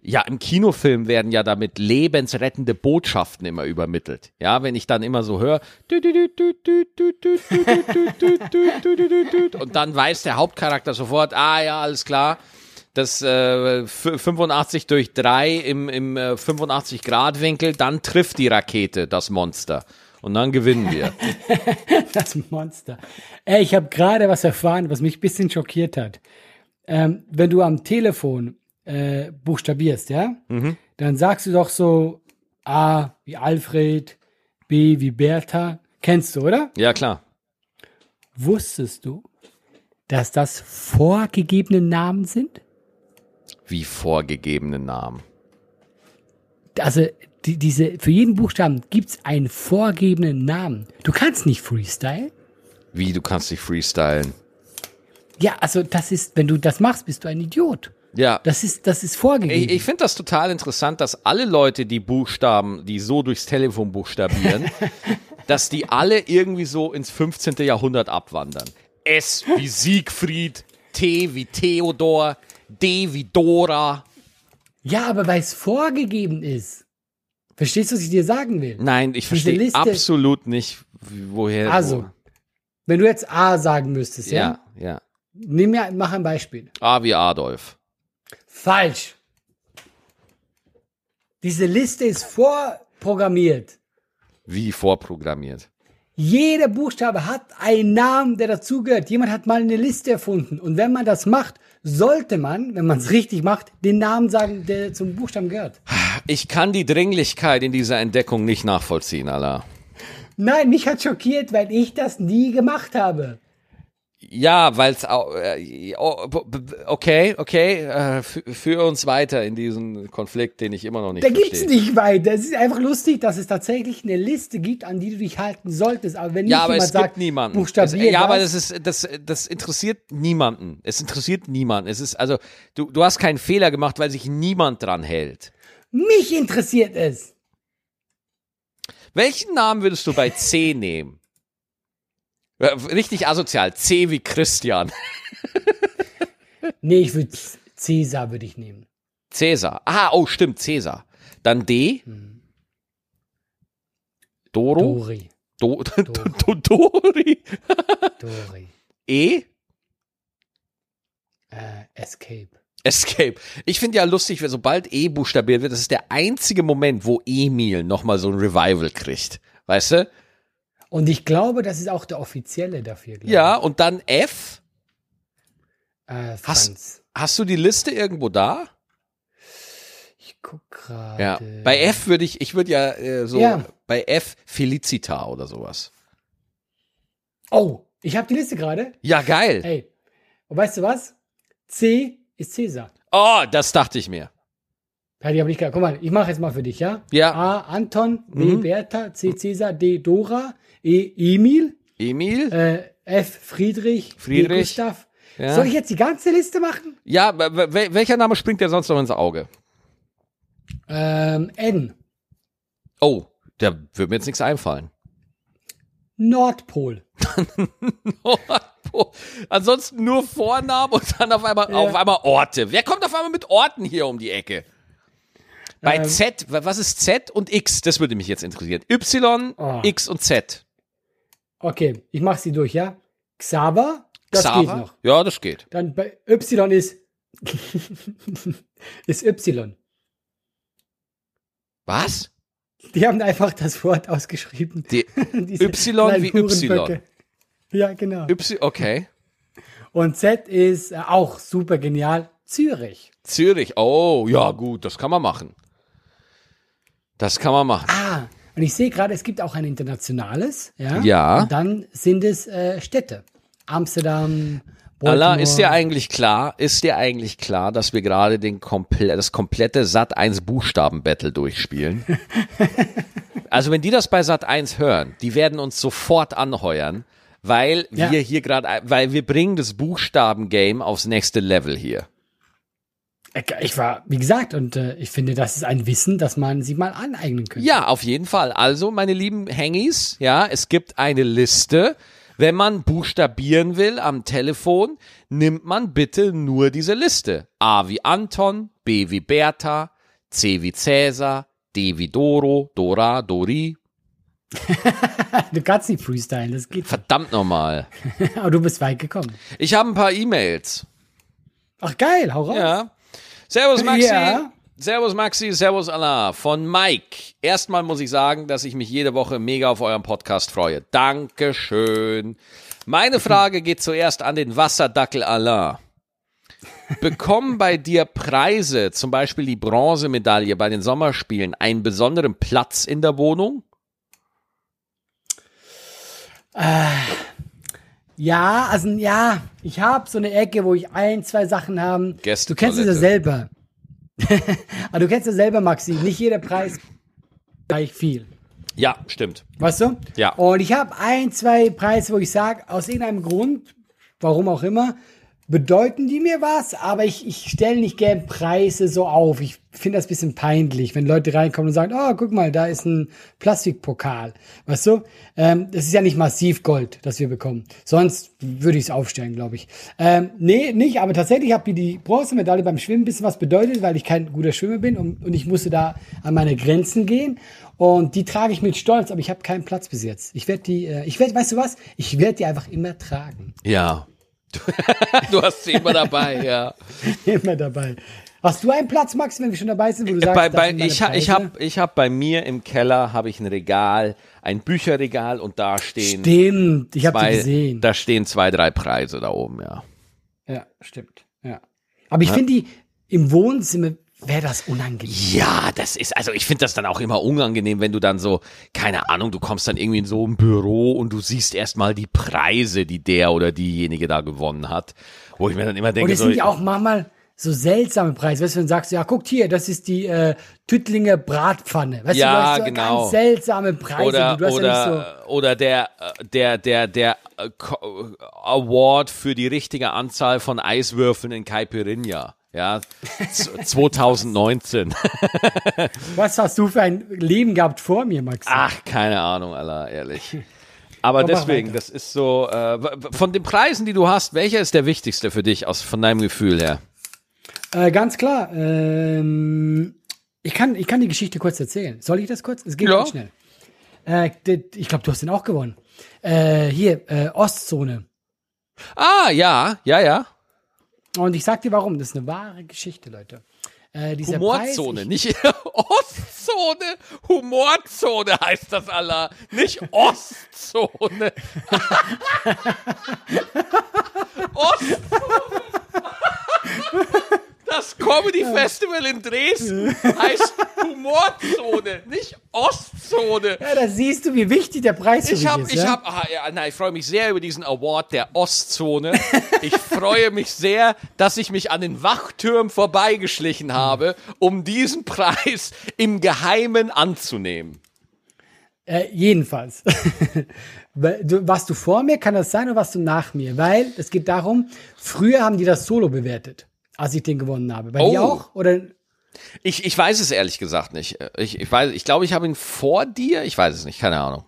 Ja, im Kinofilm werden ja damit lebensrettende Botschaften immer übermittelt. Ja, wenn ich dann immer so höre und dann weiß der Hauptcharakter sofort, ah ja, alles klar, das äh, f- 85 durch 3 im, im äh, 85 Grad Winkel, dann trifft die Rakete das Monster. Und dann gewinnen wir.
Das Monster. Ey, ich habe gerade was erfahren, was mich ein bisschen schockiert hat. Ähm, wenn du am Telefon äh, buchstabierst, ja, dann sagst du doch so A wie Alfred, B wie Bertha. Kennst du, oder?
Ja, klar.
Wusstest du, dass das vorgegebene Namen sind?
Wie vorgegebene Namen.
Also die, diese, für jeden Buchstaben gibt's einen vorgegebenen Namen. Du kannst nicht freestyle.
Wie, du kannst dich freestylen.
Ja, also das ist, wenn du das machst, bist du ein Idiot.
Ja.
Das ist, das ist vorgegeben.
Ich, ich finde das total interessant, dass alle Leute, die Buchstaben, die so durchs Telefon buchstabieren, dass die alle irgendwie so ins 15. Jahrhundert abwandern. S wie Siegfried, T wie Theodor, D wie Dora.
ja, aber weil es vorgegeben ist. Verstehst du, was ich dir sagen will?
Nein, ich verstehe absolut nicht, woher.
Also,
wo.
wenn du jetzt A sagen müsstest, ja?
Ja, ja.
Nimm mir, mach ein Beispiel.
A wie Adolf.
Falsch. Diese Liste ist vorprogrammiert.
Wie vorprogrammiert.
Jeder Buchstabe hat einen Namen, der dazugehört. Jemand hat mal eine Liste erfunden. Und wenn man das macht, sollte man, wenn man es richtig macht, den Namen sagen, der zum Buchstaben gehört.
Ich kann die Dringlichkeit in dieser Entdeckung nicht nachvollziehen, Allah.
Nein, mich hat schockiert, weil ich das nie gemacht habe.
Ja, weil es auch. Äh, oh, okay, okay. Äh, fü- führ uns weiter in diesen Konflikt, den ich immer noch nicht
Da
verstehe.
gibt's nicht weiter. Es ist einfach lustig, dass es tatsächlich eine Liste gibt, an die du dich halten solltest. Aber wenn
Ja, aber
jemand
es gibt
sagt,
niemanden. Es,
buchstabier
ja, aber
das,
das ist das das interessiert niemanden. Es interessiert niemanden. Es ist also du du hast keinen Fehler gemacht, weil sich niemand dran hält.
mich interessiert es.
Welchen Namen würdest du bei C nehmen? Richtig asozial. C wie Christian.
Nee, ich würde Cäsar würde ich nehmen.
Cäsar. Ah, oh, stimmt, Cäsar. Dann D. Doro.
Dori.
Do, Do, Dori.
Dori.
E.
Äh, Escape.
Escape. Ich finde ja lustig, wenn sobald E buchstabiert wird, das ist der einzige Moment, wo Emil nochmal so ein Revival kriegt. Weißt du?
Und ich glaube, das ist auch der offizielle dafür.
Ja, und dann F.
ich. Äh,
Hast-. Hast du die Liste irgendwo da?
Ich guck gerade.
Ja. Bei F würde ich, ich würde ja äh, so,
Ja.
bei F Felicita oder sowas.
Oh, ich habe die Liste gerade.
Ja, geil.
Hey, und weißt du was? C ist Cäsar.
Oh, das dachte ich mir.
Hätte ich aber nicht gehabt. Guck mal, ich mache jetzt mal für dich, ja?
Ja.
A. Anton, B.
Mhm.
Bertha, C. Cäsar, D. Dora, E. Emil,
Emil?
äh, F. Friedrich, D.
Friedrich.
Gustav,
Ja.
Soll ich jetzt die ganze Liste machen?
Ja, welcher Name springt dir sonst noch ins Auge?
Ähm, N.
Oh, da wird mir jetzt nichts einfallen.
Nordpol.
Ansonsten nur Vornamen und dann auf einmal,
Ja.
auf einmal Orte. Wer kommt auf einmal mit Orten hier um die Ecke? Bei
Ähm.
Z, wa- was ist Z und X? Das würde mich jetzt interessieren. Y,
Oh.
X und Z.
Okay, ich mach sie durch, ja? Xaver, das
Xaver?
geht noch.
Ja, das geht.
Dann bei Y ist ist Y.
Was?
Die haben einfach das Wort ausgeschrieben.
Die Y wie Y.
Ja, genau.
Y, okay.
Und Z ist äh, auch super genial. Zürich.
Zürich. Oh, ja, gut, das kann man machen. Das kann man machen.
Ah, und ich sehe gerade, es gibt auch ein internationales. Ja.
Ja.
Und dann sind es äh, Städte. Amsterdam, Baltimore.
Allah, ist dir eigentlich klar, ist dir eigentlich klar, dass wir gerade den komple das komplette Sat 1 Buchstaben-Battle durchspielen? also wenn die das bei Sat 1 hören, die werden uns sofort anheuern, weil
Ja.
wir hier gerade, weil wir bringen das Buchstaben-Game aufs nächste Level hier.
Ich war, wie gesagt, und äh, ich finde, das ist ein Wissen, das man sich mal aneignen könnte.
Ja, auf jeden Fall. Also, meine lieben Hangis, ja, es gibt eine Liste. Wenn man buchstabieren will am Telefon, nimmt man bitte nur diese Liste. A wie Anton, B wie Bertha, C wie Cäsar, D wie Doro, Dora, Dori.
Du kannst nicht freestylen, das geht.
Verdammt nochmal.
Aber du bist weit gekommen.
Ich habe ein paar E-Mails.
Ach geil, hau raus.
Ja. Servus Maxi.
Ja.
Servus Maxi, Servus Allah von Mike. Erstmal muss ich sagen, dass ich mich jede Woche mega auf euren Podcast freue. Dankeschön. Meine Frage geht zuerst an den Wasserdackel Allah. Bekommen bei dir Preise, zum Beispiel die Bronzemedaille bei den Sommerspielen, einen besonderen Platz in der Wohnung?
Ja, also ja, ich habe so eine Ecke, wo ich ein, zwei Sachen habe. Du kennst es ja selber. Aber du kennst ja selber, Maxi. Nicht jeder Preis gleich viel.
Ja, stimmt.
Weißt du?
Ja.
Und ich habe ein, zwei Preise, wo ich sage, aus irgendeinem Grund, warum auch immer, bedeuten die mir was, aber ich, ich stelle nicht gern Preise so auf. Ich finde das ein bisschen peinlich, wenn Leute reinkommen und sagen, oh, guck mal, da ist ein Plastikpokal. Weißt du? Ähm, das ist ja nicht massiv Gold, das wir bekommen. Sonst würde ich es aufstellen, glaube ich. Ähm, nee, nicht, aber tatsächlich hat mir die Bronzemedaille beim Schwimmen ein bisschen was bedeutet, weil ich kein guter Schwimmer bin und, und ich musste da an meine Grenzen gehen. Und die trage ich mit Stolz, aber ich habe keinen Platz bis jetzt. Ich werde die, äh, ich werde, weißt du was? Ich werde die einfach immer tragen.
Ja. du hast sie immer dabei, ja.
immer dabei. Hast du einen Platz, Max, wenn wir schon dabei sind, wo du sagst,
bei, bei, ich ha- ich habe ich hab bei mir im Keller habe ich ein Regal, ein Bücherregal und da stehen
Stimmt, ich habe gesehen.
da stehen zwei, drei Preise da oben, ja.
Ja, stimmt. Ja. Aber ich finde die im Wohnzimmer wäre das unangenehm.
Ja, das ist, also ich finde das dann auch immer unangenehm, wenn du dann so, keine Ahnung, du kommst dann irgendwie in so ein Büro und du siehst erstmal die Preise, die der oder diejenige da gewonnen hat. Wo ich mir dann immer
Und
denke,
es
so,
sind ja auch manchmal so seltsame Preise. Weißt du, wenn du sagst, ja, guckt hier, das ist die äh, Tüttlinger Bratpfanne. Weißt
Ja,
du, du hast so
genau.
ganz seltsame Preise.
oder,
du hast ja nicht
oder, oder der, der, der, der äh, äh, Award für die richtige Anzahl von Eiswürfeln in Caipirinha. Ja, z- 2019.
so, was hast du für ein Leben gehabt vor mir, Max?
Ach, keine Ahnung, Allah, ehrlich. Aber
Komm,
deswegen, das ist so, äh, von den Preisen, die du hast, welcher ist der wichtigste für dich, aus, von deinem Gefühl her?
Äh, ganz klar. Ähm, ich, kann, ich kann die Geschichte kurz erzählen. Soll ich das kurz? Es geht
Ja.
ganz schnell. Äh, ich glaube, du hast den auch gewonnen. Äh, hier, äh, Ostzone.
Ah, ja, ja, ja.
Und ich sag dir warum. Das ist eine wahre Geschichte, Leute. Äh,
Humorzone,
Preis,
nicht Ostzone. Humorzone heißt das, Allah. Nicht Ostzone. Ostzone. Das Comedy Festival in Dresden heißt Humorzone, nicht Ostzone.
Ja, da siehst du, wie wichtig der Preis
Ich habe,
ist.
ich
ja?
habe, ah, ja, nein, ich freue mich sehr über diesen Award der Ostzone. Ich freue mich sehr, dass ich mich an den Wachtürmen vorbeigeschlichen habe, um diesen Preis im Geheimen anzunehmen.
Äh, jedenfalls. warst du vor mir, kann das sein, oder warst du nach mir? Weil es geht darum, früher haben die das Solo bewertet, als ich den gewonnen habe. Bei
Oh.
dir auch? Oder
Ich, ich weiß es ehrlich gesagt nicht. Ich, ich weiß, ich glaube, ich habe ihn vor dir. Ich weiß es nicht, keine Ahnung.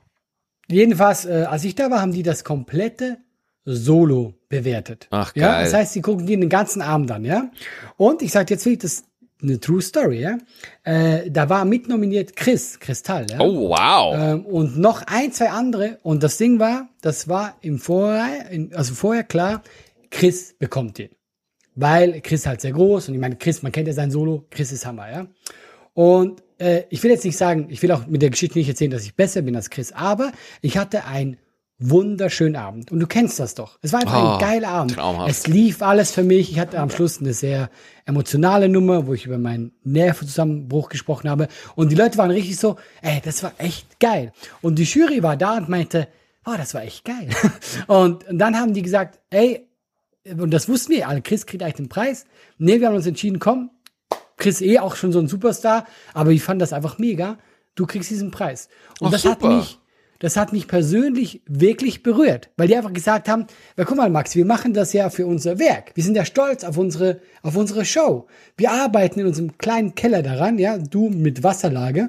jedenfalls, äh, als ich da war, haben die das komplette Solo bewertet.
Ach,
Ja,
geil.
das heißt, die gucken dir den ganzen Abend an, ja. Und ich sag jetzt wirklich, das ist eine True Story, ja. Äh, da war mitnominiert Chris, Kristall, ja.
Oh, wow.
Ähm, und noch ein, zwei andere. Und das Ding war, das war im Vorher, also vorher klar, Chris bekommt den. Weil Chris halt sehr groß und ich meine, Chris, man kennt ja sein Solo, Chris ist Hammer, ja. Und äh, ich will jetzt nicht sagen, ich will auch mit der Geschichte nicht erzählen, dass ich besser bin als Chris, aber ich hatte einen wunderschönen Abend. Und du kennst das doch. Es war einfach
Oh,
ein geiler Abend.
traumhaft.
Es lief alles für mich. Ich hatte am Schluss eine sehr emotionale Nummer, wo ich über meinen Nervenzusammenbruch gesprochen habe. Und die Leute waren richtig so, ey, das war echt geil. Und die Jury war da und meinte, oh, das war echt geil. Und dann haben die gesagt, ey, und das wussten wir alle, Chris kriegt eigentlich den Preis. Nee, wir haben uns entschieden, komm, Chris eh auch schon so ein Superstar, aber ich fand das einfach mega. Du kriegst diesen Preis. Und
Ach,
das hat
super.
mich, das hat mich persönlich wirklich berührt, weil die einfach gesagt haben, ja, guck mal, Max, wir machen das ja für unser Werk. Wir sind ja stolz auf unsere, auf unsere Show. Wir arbeiten in unserem kleinen Keller daran, ja, du mit Wasserlage.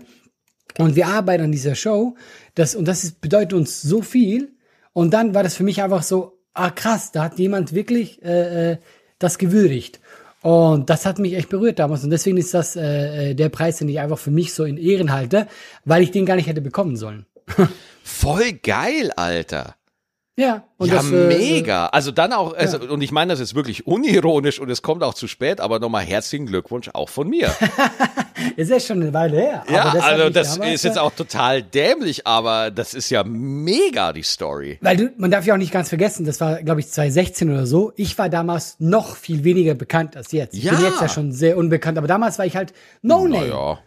Und wir arbeiten an dieser Show. Das, und das ist, bedeutet uns so viel. Und dann war das für mich einfach so, ah krass, da hat jemand wirklich äh, äh, das gewürdigt. Und das hat mich echt berührt damals. Und deswegen ist das äh, äh, der Preis, den ich einfach für mich so in Ehren halte, weil ich den gar nicht hätte bekommen sollen.
Voll geil, Alter.
Ja, und
ja,
das, äh,
mega. Also dann auch, also, und ich meine das ist wirklich unironisch und es kommt auch zu spät, aber nochmal herzlichen Glückwunsch auch von mir.
Ist ja schon eine Weile her.
ja,
das
also das
damals,
ist jetzt
äh,
auch total dämlich, aber das ist ja mega, die Story.
Weil du, man darf ja auch nicht ganz vergessen, das war, glaube ich, 2016 oder so. Ich war damals noch viel weniger bekannt als jetzt. Ich bin
Ja.
jetzt ja schon sehr unbekannt, aber damals war ich halt No Name.
Naja.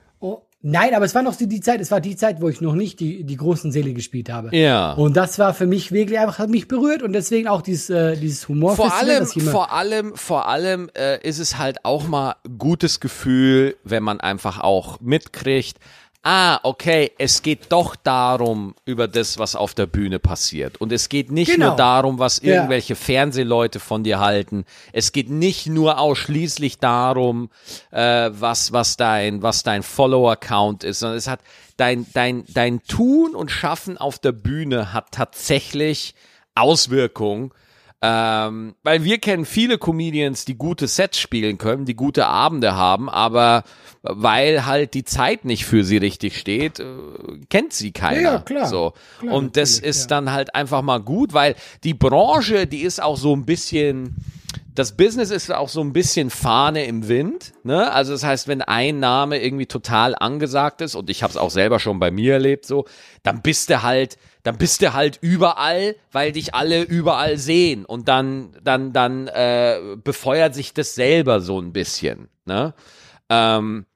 Nein, aber es war noch die, die Zeit, es war die Zeit, wo ich noch nicht die, die großen Seele gespielt habe.
Ja.
Und das war für mich wirklich einfach, hat mich berührt und deswegen auch dieses, äh, dieses Humorfestival.
Vor allem, vor allem, vor allem äh, ist es halt auch mal gutes Gefühl, wenn man einfach auch mitkriegt, ah, okay, es geht doch darum, über das, was auf der Bühne passiert. Und es geht nicht
Genau.
nur darum, was
Ja.
irgendwelche Fernsehleute von dir halten. Es geht nicht nur ausschließlich darum, äh, was, was dein, was dein Follower-Count ist, sondern es hat dein, dein, dein Tun und Schaffen auf der Bühne hat tatsächlich Auswirkungen ähm, weil wir kennen viele Comedians, die gute Sets spielen können, die gute Abende haben, aber weil halt die Zeit nicht für sie richtig steht, äh, kennt sie keiner.
Ja, ja, klar.
So.
Klar,
Und das ist
ja.
dann halt einfach mal gut, weil die Branche, die ist auch so ein bisschen, das Business ist auch so ein bisschen Fahne im Wind. Ne? Also das heißt, wenn ein Name irgendwie total angesagt ist, und ich habe es auch selber schon bei mir erlebt, so, dann bist du halt, dann bist du halt überall, weil dich alle überall sehen. Und dann, dann, dann äh, befeuert sich das selber so ein bisschen. Ne? Ähm,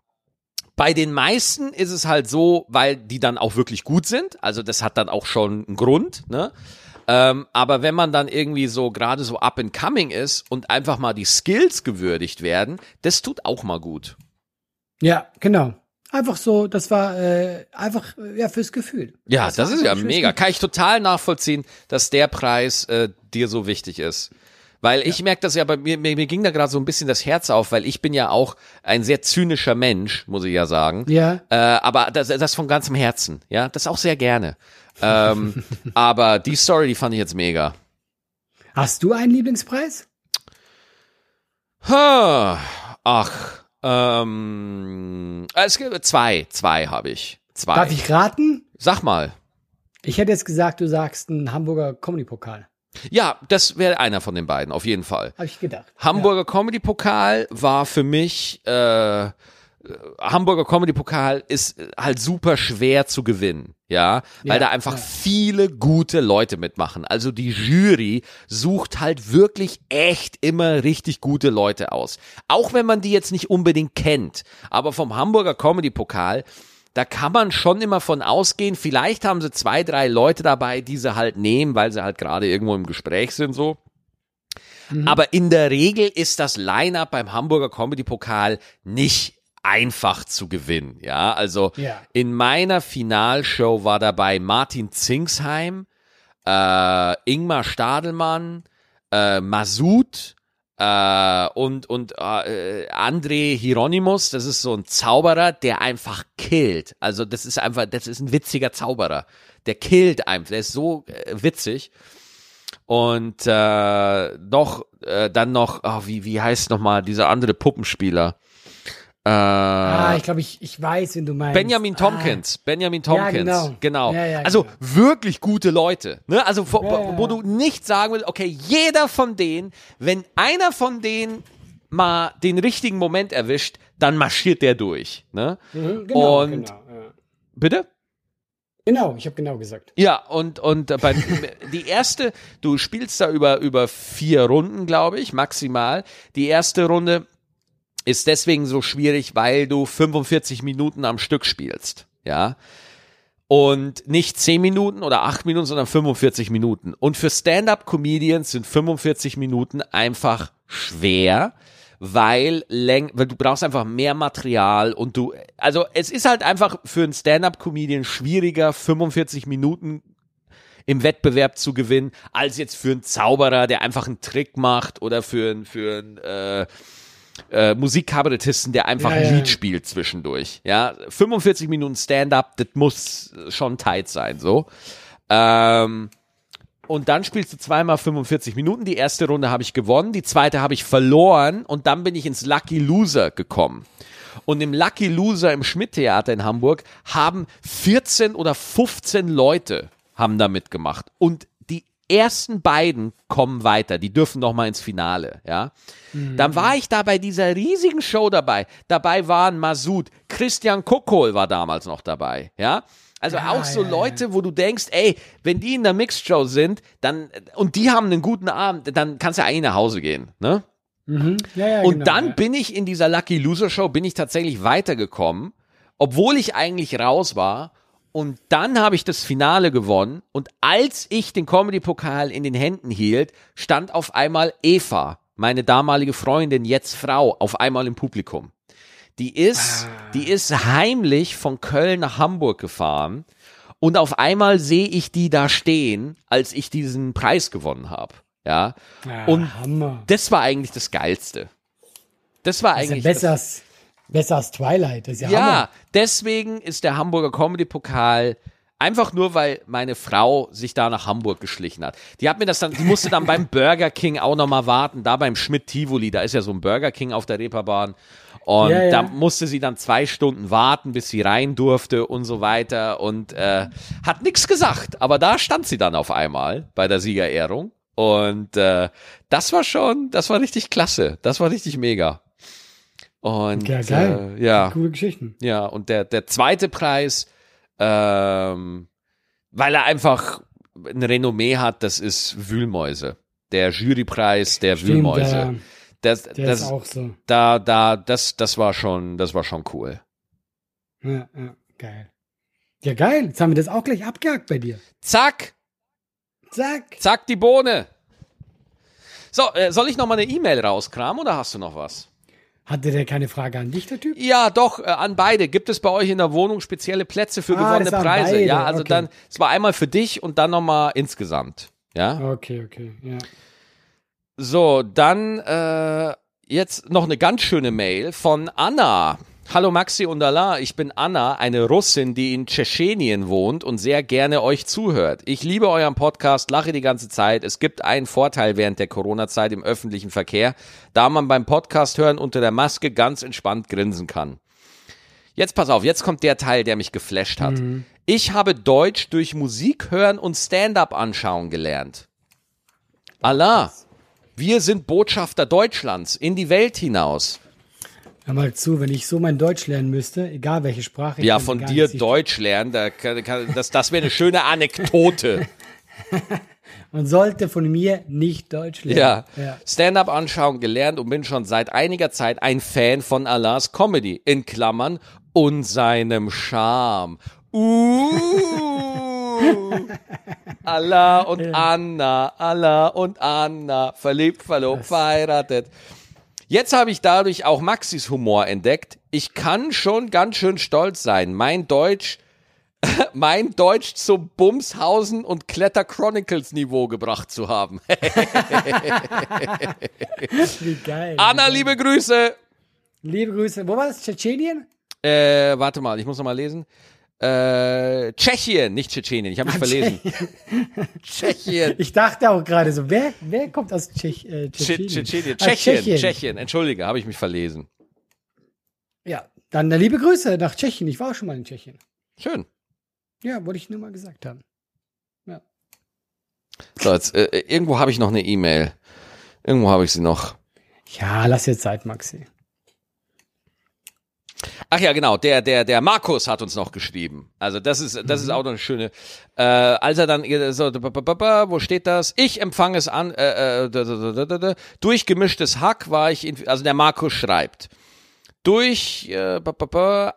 bei den meisten ist es halt so, weil die dann auch wirklich gut sind. Also das hat dann auch schon einen Grund. Ne? Ähm, aber wenn man dann irgendwie so gerade so up and coming ist und einfach mal die Skills gewürdigt werden, das tut auch mal gut.
Ja, genau. Einfach so, das war äh, einfach äh, ja fürs Gefühl.
Ja, das,
war
ist ja mega. Kann ich total nachvollziehen, dass der Preis äh, dir so wichtig ist. Weil ich merke das ja bei mir, mir, mir ging da gerade so ein bisschen das Herz auf, weil ich bin ja auch ein sehr zynischer Mensch, muss ich ja sagen.
Ja.
Äh, aber das, das von ganzem Herzen, ja, das auch sehr gerne. ähm, aber die Story, die fand ich jetzt mega.
Hast du einen Lieblingspreis?
Ha, ach, ähm, es gibt zwei, zwei habe ich. Zwei.
Darf ich raten?
Sag mal.
Ich hätte jetzt gesagt, du sagst einen Hamburger Comedy-Pokal.
Ja, das wäre einer von den beiden, auf jeden Fall.
Habe ich gedacht.
Hamburger Comedy Pokal war für mich äh, Hamburger Comedy Pokal ist halt super schwer zu gewinnen, ja, weil
Ja,
da einfach
ja.
viele gute Leute mitmachen. Also die Jury sucht halt wirklich echt immer richtig gute Leute aus. Auch wenn man die jetzt nicht unbedingt kennt, aber vom Hamburger Comedy Pokal da kann man schon immer von ausgehen, vielleicht haben sie zwei, drei Leute dabei, die sie halt nehmen, weil sie halt gerade irgendwo im Gespräch sind, so. Aber in der Regel ist das Line-Up beim Hamburger Comedy Pokal nicht einfach zu gewinnen. Ja, also
Ja.
in meiner Finalshow war dabei Martin Zingsheim, äh, Ingmar Stadelmann, äh, Masud äh, und, und äh, André Hieronymus, das ist so ein Zauberer, der einfach killt. Also das ist einfach, das ist ein witziger Zauberer. Der killt einfach, der ist so äh, witzig. Und äh, noch, äh, dann noch, oh, wie, wie heißt nochmal dieser andere Puppenspieler? Äh,
Ah, ich glaube, ich, ich weiß, wen du meinst.
Benjamin Tompkins, Benjamin Tompkins,
genau.
genau.
Ja, ja,
also
genau.
wirklich gute Leute, ne? Also wo,
Ja, ja.
wo du nicht sagen willst, okay, jeder von denen, wenn einer von denen mal den richtigen Moment erwischt, dann marschiert der durch, ne?
Ah, mhm, genau,
Und
genau, ja.
bitte?
genau, ich habe genau gesagt.
Ja, und, und äh, bei, die erste, du spielst da über, über vier Runden, glaube ich, maximal. Die erste Runde ist deswegen so schwierig, weil du 45 Minuten am Stück spielst, ja. Und nicht 10 Minuten oder 8 Minuten, sondern 45 Minuten. Und für Stand-up-Comedians sind 45 Minuten einfach schwer, weil, läng weil du brauchst einfach mehr Material und du, also es ist halt einfach für einen Stand-up-Comedian schwieriger, 45 Minuten im Wettbewerb zu gewinnen, als jetzt für einen Zauberer, der einfach einen Trick macht oder für einen, für einen äh, äh, Musikkabarettisten, der einfach
Ja,
ein
ja.
Lied spielt zwischendurch. Ja, 45 Minuten Stand-up, das muss schon tight sein, so. Ähm, und dann spielst du zweimal 45 Minuten. Die erste Runde habe ich gewonnen, die zweite habe ich verloren und dann bin ich ins Lucky Loser gekommen. Und im Lucky Loser im Schmidt-Theater in Hamburg haben 14 oder 15 Leute haben da mitgemacht. Und ersten beiden kommen weiter, die dürfen noch mal ins Finale, ja. Dann war ich da bei dieser riesigen Show dabei. Dabei waren Masud, Christian Kokol war damals noch dabei, ja. Also
Ja,
auch so
ja, ja.
Leute, wo du denkst, ey, wenn die in der Mixed Show sind, dann und die haben einen guten Abend, dann kannst du eigentlich nach Hause gehen, ne?
Mhm. Ja, ja,
Und
genau,
dann
ja.
bin ich in dieser Lucky Loser Show, bin ich tatsächlich weitergekommen, obwohl ich eigentlich raus war. Und dann habe ich das Finale gewonnen. Und als ich den Comedy-Pokal in den Händen hielt, stand auf einmal Eva, meine damalige Freundin, jetzt Frau, auf einmal im Publikum. Die ist, die ist heimlich von Köln nach Hamburg gefahren. Und auf einmal sehe ich die da stehen, als ich diesen Preis gewonnen habe. Ja.
Ah,
Und
Hammer.
das war eigentlich das Geilste. Das war
ja
eigentlich.
besser, als, besser als Twilight. Das ist ja,
ja,
Hammer.
deswegen ist der Hamburger Comedy-Pokal einfach nur, weil meine Frau sich da nach Hamburg geschlichen hat. Die hat mir das dann, die musste dann beim Burger King auch nochmal warten, da beim Schmidt Tivoli, da ist ja so ein Burger King auf der Reeperbahn. Und
Ja, ja.
da musste sie dann zwei Stunden warten, bis sie rein durfte und so weiter und äh, hat nichts gesagt. Aber da stand sie dann auf einmal bei der Siegerehrung. Und äh, das war schon, das war richtig klasse. Das war richtig mega. Und
Ja, geil.
Äh, ja.
Coole Geschichten.
Ja, und der, der zweite Preis, ähm, weil er einfach ein Renommee hat, das ist Wühlmäuse. Der Jurypreis der
Stimmt,
Wühlmäuse.
ja.
Das,
Der
das,
ist auch so.
da, da, das, das war schon, das war schon cool.
Ja, ja, geil. Ja, geil. Jetzt haben wir das auch gleich abgehakt bei dir.
Zack,
Zack.
zack, die Bohne. So, äh, soll ich noch mal eine E-Mail rauskramen oder hast du noch was?
Hatte der keine Frage an dich, der Typ?
Ja, doch, äh, an beide. Gibt es bei euch in der Wohnung spezielle Plätze für
Ah,
gewonnene Preise?
beide,
Ja, also
okay.
dann, es war einmal für dich und dann nochmal insgesamt. Ja.
Okay, okay, ja.
So, dann äh, jetzt noch eine ganz schöne Mail von Anna. Hallo Maxi und Allah, ich bin Anna, eine Russin, die in Tschetschenien wohnt und sehr gerne euch zuhört. Ich liebe euren Podcast, lache die ganze Zeit. Es gibt einen Vorteil während der Corona-Zeit im öffentlichen Verkehr, da man beim Podcast hören unter der Maske ganz entspannt grinsen kann. Jetzt pass auf, jetzt kommt der Teil, der mich geflasht hat. Ich habe Deutsch durch Musik hören und Stand-up anschauen gelernt. Allah, wir sind Botschafter Deutschlands in die Welt hinaus.
Hör mal zu, wenn ich so mein Deutsch lernen müsste, egal welche Sprache ich
Ja, von dir Deutsch lernen, da kann, kann, das, das wäre eine schöne Anekdote.
Man sollte von mir nicht Deutsch lernen.
Ja.
ja.
Stand-up anschauen gelernt und bin schon seit einiger Zeit ein Fan von Allahs Comedy. In Klammern und seinem Charme. Uh. Allah und Anna, Allah und Anna, verliebt, verlobt, verheiratet. Jetzt habe ich dadurch auch Maxis Humor entdeckt. Ich kann schon ganz schön stolz sein, mein Deutsch, mein Deutsch zum Bumshausen und Kletter Chronicles Niveau gebracht zu haben.
Wie geil.
Anna, liebe Grüße.
Liebe Grüße. Wo war das? Tschetschenien?
Äh, warte mal, ich muss noch mal lesen. Äh, Tschechien, nicht Tschetschenien. Ich habe mich verlesen. Tschechien.
Ich dachte auch gerade so, wer, wer kommt aus Tschech, äh,
Tschetschenien.
Tschetschenien?
Tschechien.
Ah,
Tschechien. Tschechien. Entschuldige, habe ich mich verlesen.
Ja, dann äh, liebe Grüße nach Tschechien. Ich war auch schon mal in Tschechien.
Schön.
Ja, wollte ich nur mal gesagt haben. Ja.
So, jetzt, äh, irgendwo habe ich noch eine E-Mail. Irgendwo habe ich sie noch.
Ja, lass jetzt Zeit, Maxi.
Ach ja, genau, der, der, der Markus hat uns noch geschrieben. Also das ist, das ist auch noch eine schöne. Äh, als er dann so, wo steht das? Ich empfange es an, äh, äh, durch gemischtes Hack war ich, in, also der Markus schreibt. Durch, äh,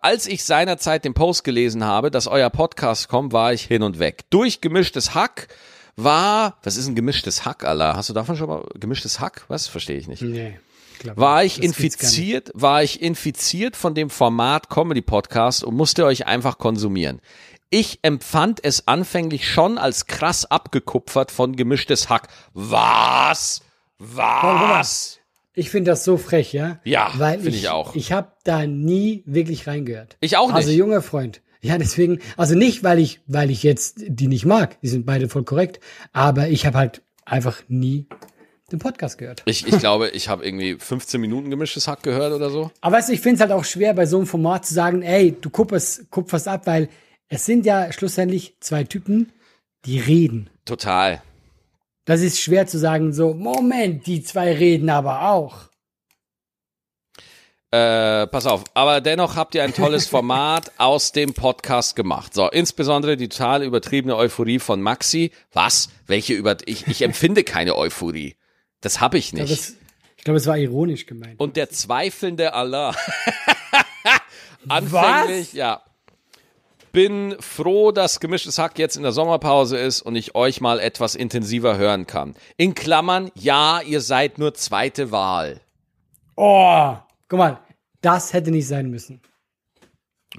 als ich seinerzeit den Post gelesen habe, dass euer Podcast kommt, war ich hin und weg. Durch gemischtes Hack war, was ist ein gemischtes Hack, Allah? Hast du davon schon mal gemischtes Hack? Was? Verstehe ich nicht.
Nee. Glaub
War ich infiziert, war ich infiziert von dem Format Comedy Podcast und musste euch einfach konsumieren. Ich empfand es anfänglich schon als krass abgekupfert von gemischtes Hack. Was? Was?
Ich finde das so frech, ja?
Ja,
Weil
finde ich auch.
Ich habe da nie wirklich reingehört.
Ich auch
Also
nicht.
junger Freund. Ja, deswegen, also nicht, weil ich, weil ich jetzt die nicht mag, die sind beide voll korrekt, aber ich habe halt einfach nie den Podcast gehört.
Ich, ich glaube, ich habe irgendwie 15 Minuten gemischtes Hack gehört oder so.
Aber weißt du, ich finde es halt auch schwer, bei so einem Format zu sagen, ey, du kupferst, kupferst ab, weil es sind ja schlussendlich zwei Typen, die reden.
Total.
Das ist schwer zu sagen, so, Moment, die zwei reden aber auch.
Äh, pass auf, aber dennoch habt ihr ein tolles Format aus dem Podcast gemacht. So, insbesondere die total übertriebene Euphorie von Maxi. Was? Welche über ich, ich empfinde keine Euphorie. Das habe ich
Ich glaube,
nicht.
es, ich glaube, es war ironisch gemeint.
Und der zweifelnde Allah. Anfänglich, ja. Bin froh, dass gemischtes Hack jetzt in der Sommerpause ist und ich euch mal etwas intensiver hören kann. In Klammern, ja, ihr seid nur zweite Wahl.
Oh, guck mal, das hätte nicht sein müssen.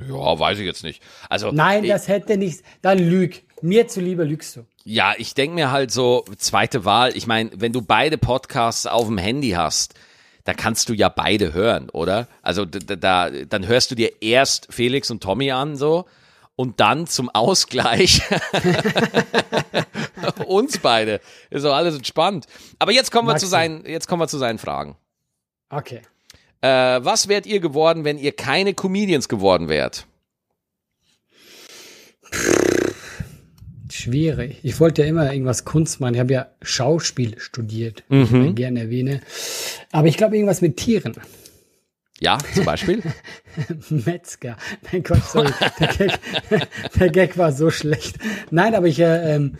Ja, weiß ich jetzt nicht. Also,
Nein,
ich,
das hätte nicht. Dann lüg. Mir zuliebe lügst du.
ja, ich denke mir halt so, zweite Wahl. Ich meine, wenn du beide Podcasts auf dem Handy hast, da kannst du ja beide hören, oder? Also da, da, dann hörst du dir erst Felix und Tommy an, so, und dann zum Ausgleich uns beide. Ist doch alles entspannt. Aber jetzt kommen wir zu seinen, jetzt kommen wir zu seinen Fragen.
Okay.
Äh, was wärt ihr geworden, wenn ihr keine Comedians geworden wärt?
Schwierig. Ich wollte ja immer irgendwas Kunst machen. Ich habe ja Schauspiel studiert, wie ich gerne erwähne. Aber ich glaube irgendwas mit Tieren.
Ja, zum Beispiel?
Metzger. Mein Gott, sorry. Der Gag, der Gag war so schlecht. Nein, aber ich, äh, ähm,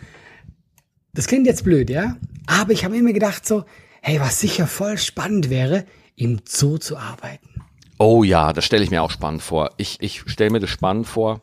das klingt jetzt blöd, ja? Aber ich habe mir gedacht so, hey, was sicher voll spannend wäre, im Zoo zu arbeiten.
Oh ja, das stelle ich mir auch spannend vor. Ich, ich stelle mir das spannend vor,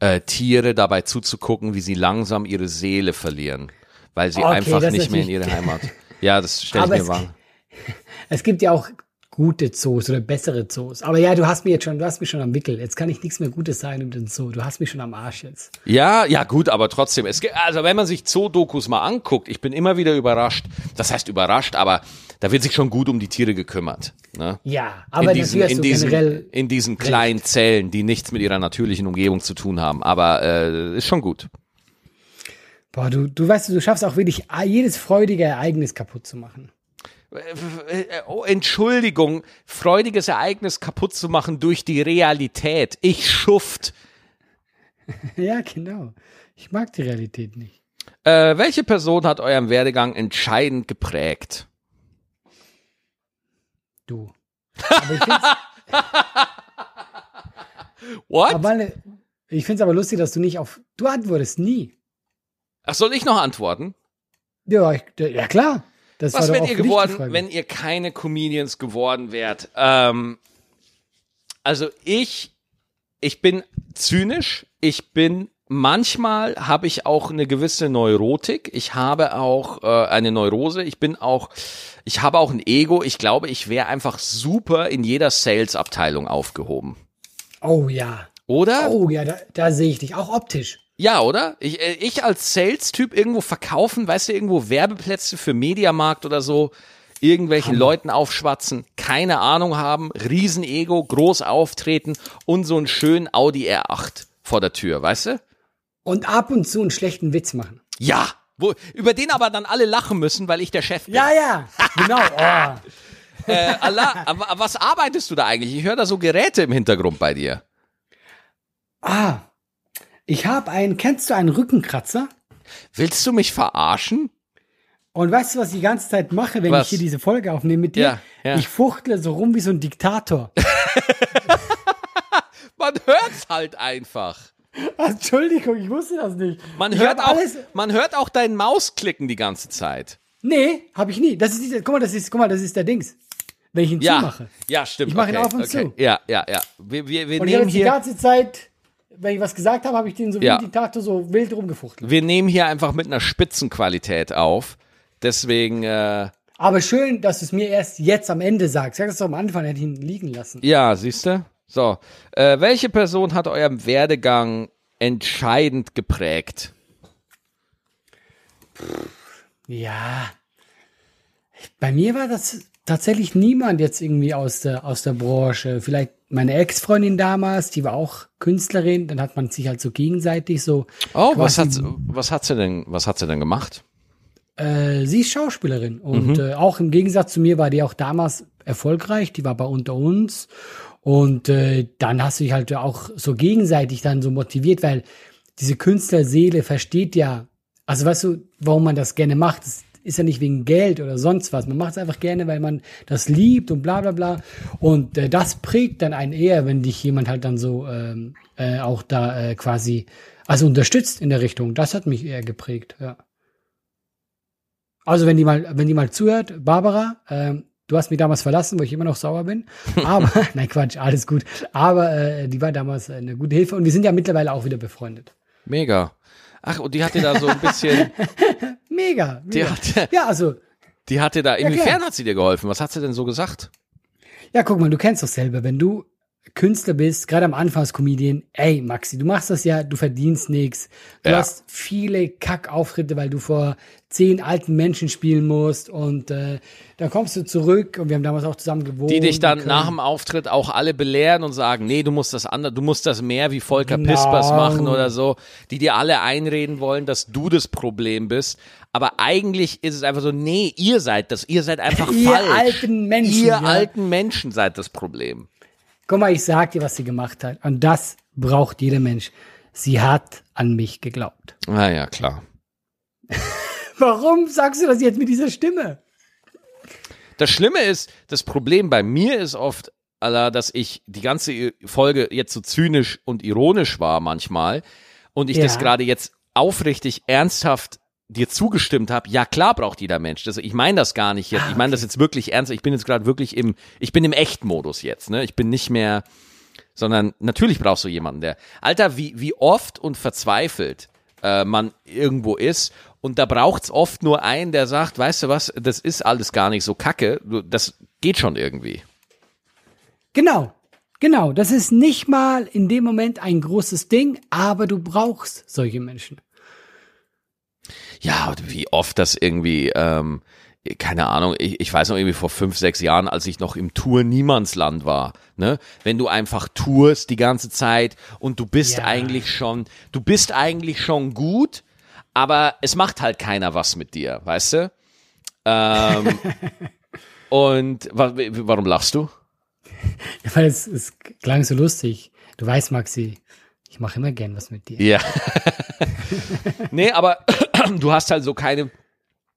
äh, Tiere dabei zuzugucken, wie sie langsam ihre Seele verlieren, weil sie
Okay,
einfach nicht mehr in ihre Heimat. Ja, das stelle ich mir wahr.
Es gibt ja auch gute Zoos oder bessere Zoos. Aber ja, du hast mich jetzt schon, du hast mich schon am Wickel. Jetzt kann ich nichts mehr Gutes sagen über den Zoo. Du hast mich schon am Arsch jetzt.
Ja, ja, gut, aber trotzdem. Es, ge- also wenn man sich Zoo-Dokus mal anguckt, ich bin immer wieder überrascht. Das heißt überrascht, aber da wird sich schon gut um die Tiere gekümmert. Ne?
Ja, aber
in diesen, in diesen,
generell
in diesen kleinen Zellen, die nichts mit ihrer natürlichen Umgebung zu tun haben. Aber äh, ist schon gut.
Boah, du, du weißt, du schaffst auch wirklich jedes freudige Ereignis kaputt zu machen.
Oh, Entschuldigung, freudiges Ereignis kaputt zu machen durch die Realität. Ich schuft.
Ja, genau. Ich mag die Realität nicht.
Äh, welche Person hat euren Werdegang entscheidend geprägt?
Du.
What?
aber, ich find's aber lustig, dass du nicht auf. Du antwortest nie.
Ach, soll ich noch antworten?
Ja, ich, ja klar. Das
Was wärt ihr geworden, wenn ihr keine Comedians geworden wärt? Ähm, also ich, ich bin zynisch, ich bin manchmal habe ich auch eine gewisse Neurotik. Ich habe auch äh, eine Neurose. Ich bin auch, ich habe auch ein Ego. Ich glaube, ich wäre einfach super in jeder Sales-Abteilung aufgehoben.
Oh ja.
Oder?
Oh ja, da, da sehe ich dich. Auch optisch.
Ja, oder? Ich, äh, ich als Sales-Typ irgendwo verkaufen, weißt du, irgendwo Werbeplätze für Mediamarkt oder so, irgendwelchen Leuten aufschwatzen, keine Ahnung haben, Riesenego, groß auftreten und so einen schönen Audi R8 vor der Tür, weißt du?
Und ab und zu einen schlechten Witz machen.
Ja, wo, über den aber dann alle lachen müssen, weil ich der Chef bin.
Ja, ja. Genau. Oh.
Äh, Allah, was arbeitest du da eigentlich? Ich höre da so Geräte im Hintergrund bei dir.
Ah. Ich habe einen, kennst du einen Rückenkratzer?
Willst du mich verarschen?
Und weißt du, was ich die ganze Zeit mache, wenn
Was?
ich hier diese Folge aufnehme mit dir?
Ja, ja.
Ich fuchtle so rum wie so ein Diktator.
Man hört's halt einfach.
Entschuldigung, ich wusste das nicht.
Man
ich
hört auch,
alles.
man hört auch deinen Mausklicken die ganze Zeit.
Nee, habe ich nie. Das ist dieser, guck mal, das ist, guck mal, das ist der Dings. Wenn ich ihn
Ja,
zumache.
ja, stimmt.
Ich mach ihn
okay,
auf und
okay.
zu.
Ja, ja, ja. Wir, wir, wir
Und ich habe
nehmen
jetzt die ganze Zeit, wenn ich was gesagt habe, habe ich den so wie
Ja.
ein Diktator so wild rumgefuchtelt.
wir nehmen hier einfach mit einer Spitzenqualität auf. Deswegen, äh,
Aber schön, dass du es mir erst jetzt am Ende sagst. Sag das doch am Anfang, hätte ich ihn liegen lassen.
ja, siehst du? So, äh, welche Person hat euren Werdegang entscheidend geprägt?
Ja. Bei mir war das tatsächlich niemand jetzt irgendwie aus der, aus der Branche. Vielleicht meine Ex-Freundin damals, die war auch Künstlerin. Dann hat man sich halt so gegenseitig so.
Oh, was hat, was hat sie denn, was hat sie denn gemacht?
Äh, sie ist Schauspielerin und äh, auch im Gegensatz zu mir war die auch damals erfolgreich. Die war bei unter uns und äh, dann hast du dich halt auch so gegenseitig dann so motiviert, weil diese Künstlerseele versteht ja, also weißt du, warum man das gerne macht. Das ist ja nicht wegen Geld oder sonst was. Man macht es einfach gerne, weil man das liebt und bla bla bla. Und äh, das prägt dann einen eher, wenn dich jemand halt dann so ähm, äh, auch da äh, quasi, also unterstützt in der Richtung. Das hat mich eher geprägt, ja. Also wenn die mal, wenn die mal zuhört, Barbara, ähm, du hast mich damals verlassen, wo ich immer noch sauer bin. Aber, nein Quatsch, alles gut. Aber äh, die war damals eine gute Hilfe und wir sind ja mittlerweile auch wieder befreundet.
Mega. Ach, und die hat dir da so ein bisschen,
Mega.
die
mega.
hat,
Ja, also,
die hat dir da, inwiefern hat sie dir geholfen? Was hat sie denn so gesagt?
ja, guck mal, du kennst doch selber, wenn du Künstler bist, gerade am Anfang als Comedian, ey Maxi, du machst das ja, du verdienst nichts. Du
Ja.
hast viele Kackauftritte, weil du vor zehn alten Menschen spielen musst und äh, dann kommst du zurück und wir haben damals auch zusammen gewohnt.
Die dich dann nach dem Auftritt auch alle belehren und sagen, nee, du musst das andere, du musst das mehr wie Volker
Genau.
Pispers machen oder so, die dir alle einreden wollen, dass du das Problem bist. Aber eigentlich ist es einfach so, nee, ihr seid das, ihr seid einfach
Ihr
falsch.
alten Menschen,
Ihr
ja.
alten Menschen seid das Problem.
Guck mal, ich sag dir, was sie gemacht hat. Und das braucht jeder Mensch. Sie hat an mich geglaubt.
Ah ja, klar.
Warum sagst du das jetzt mit dieser Stimme?
Das Schlimme ist, das Problem bei mir ist oft, dass ich die ganze Folge jetzt so zynisch und ironisch war manchmal und ich
Ja.
das gerade jetzt aufrichtig ernsthaft dir zugestimmt habe, ja klar braucht jeder Mensch. Das, ich meine das gar nicht jetzt. Ich meine das jetzt wirklich ernst. Ich bin jetzt gerade wirklich im, ich bin im Echtmodus jetzt. Ne? Ich bin nicht mehr, sondern natürlich brauchst du jemanden, der, Alter, wie, wie oft und verzweifelt äh, man irgendwo ist und da braucht's oft nur einen, der sagt, weißt du was, das ist alles gar nicht so kacke, das geht schon irgendwie.
Genau. Genau. Das ist nicht mal in dem Moment ein großes Ding, aber du brauchst solche Menschen.
Ja, wie oft das irgendwie, ähm, keine Ahnung, ich, ich weiß noch irgendwie vor fünf, sechs Jahren, als ich noch im Tour Niemandsland war, ne? Wenn du einfach tourst die ganze Zeit und du bist
Ja.
eigentlich schon, du bist eigentlich schon gut, aber es macht halt keiner was mit dir, weißt du? Ähm, und wa warum lachst du?
Ja, Weil es, es klang so lustig. Du weißt, Maxi, ich mache immer gern was mit dir.
Ja. nee, aber du hast halt so keine.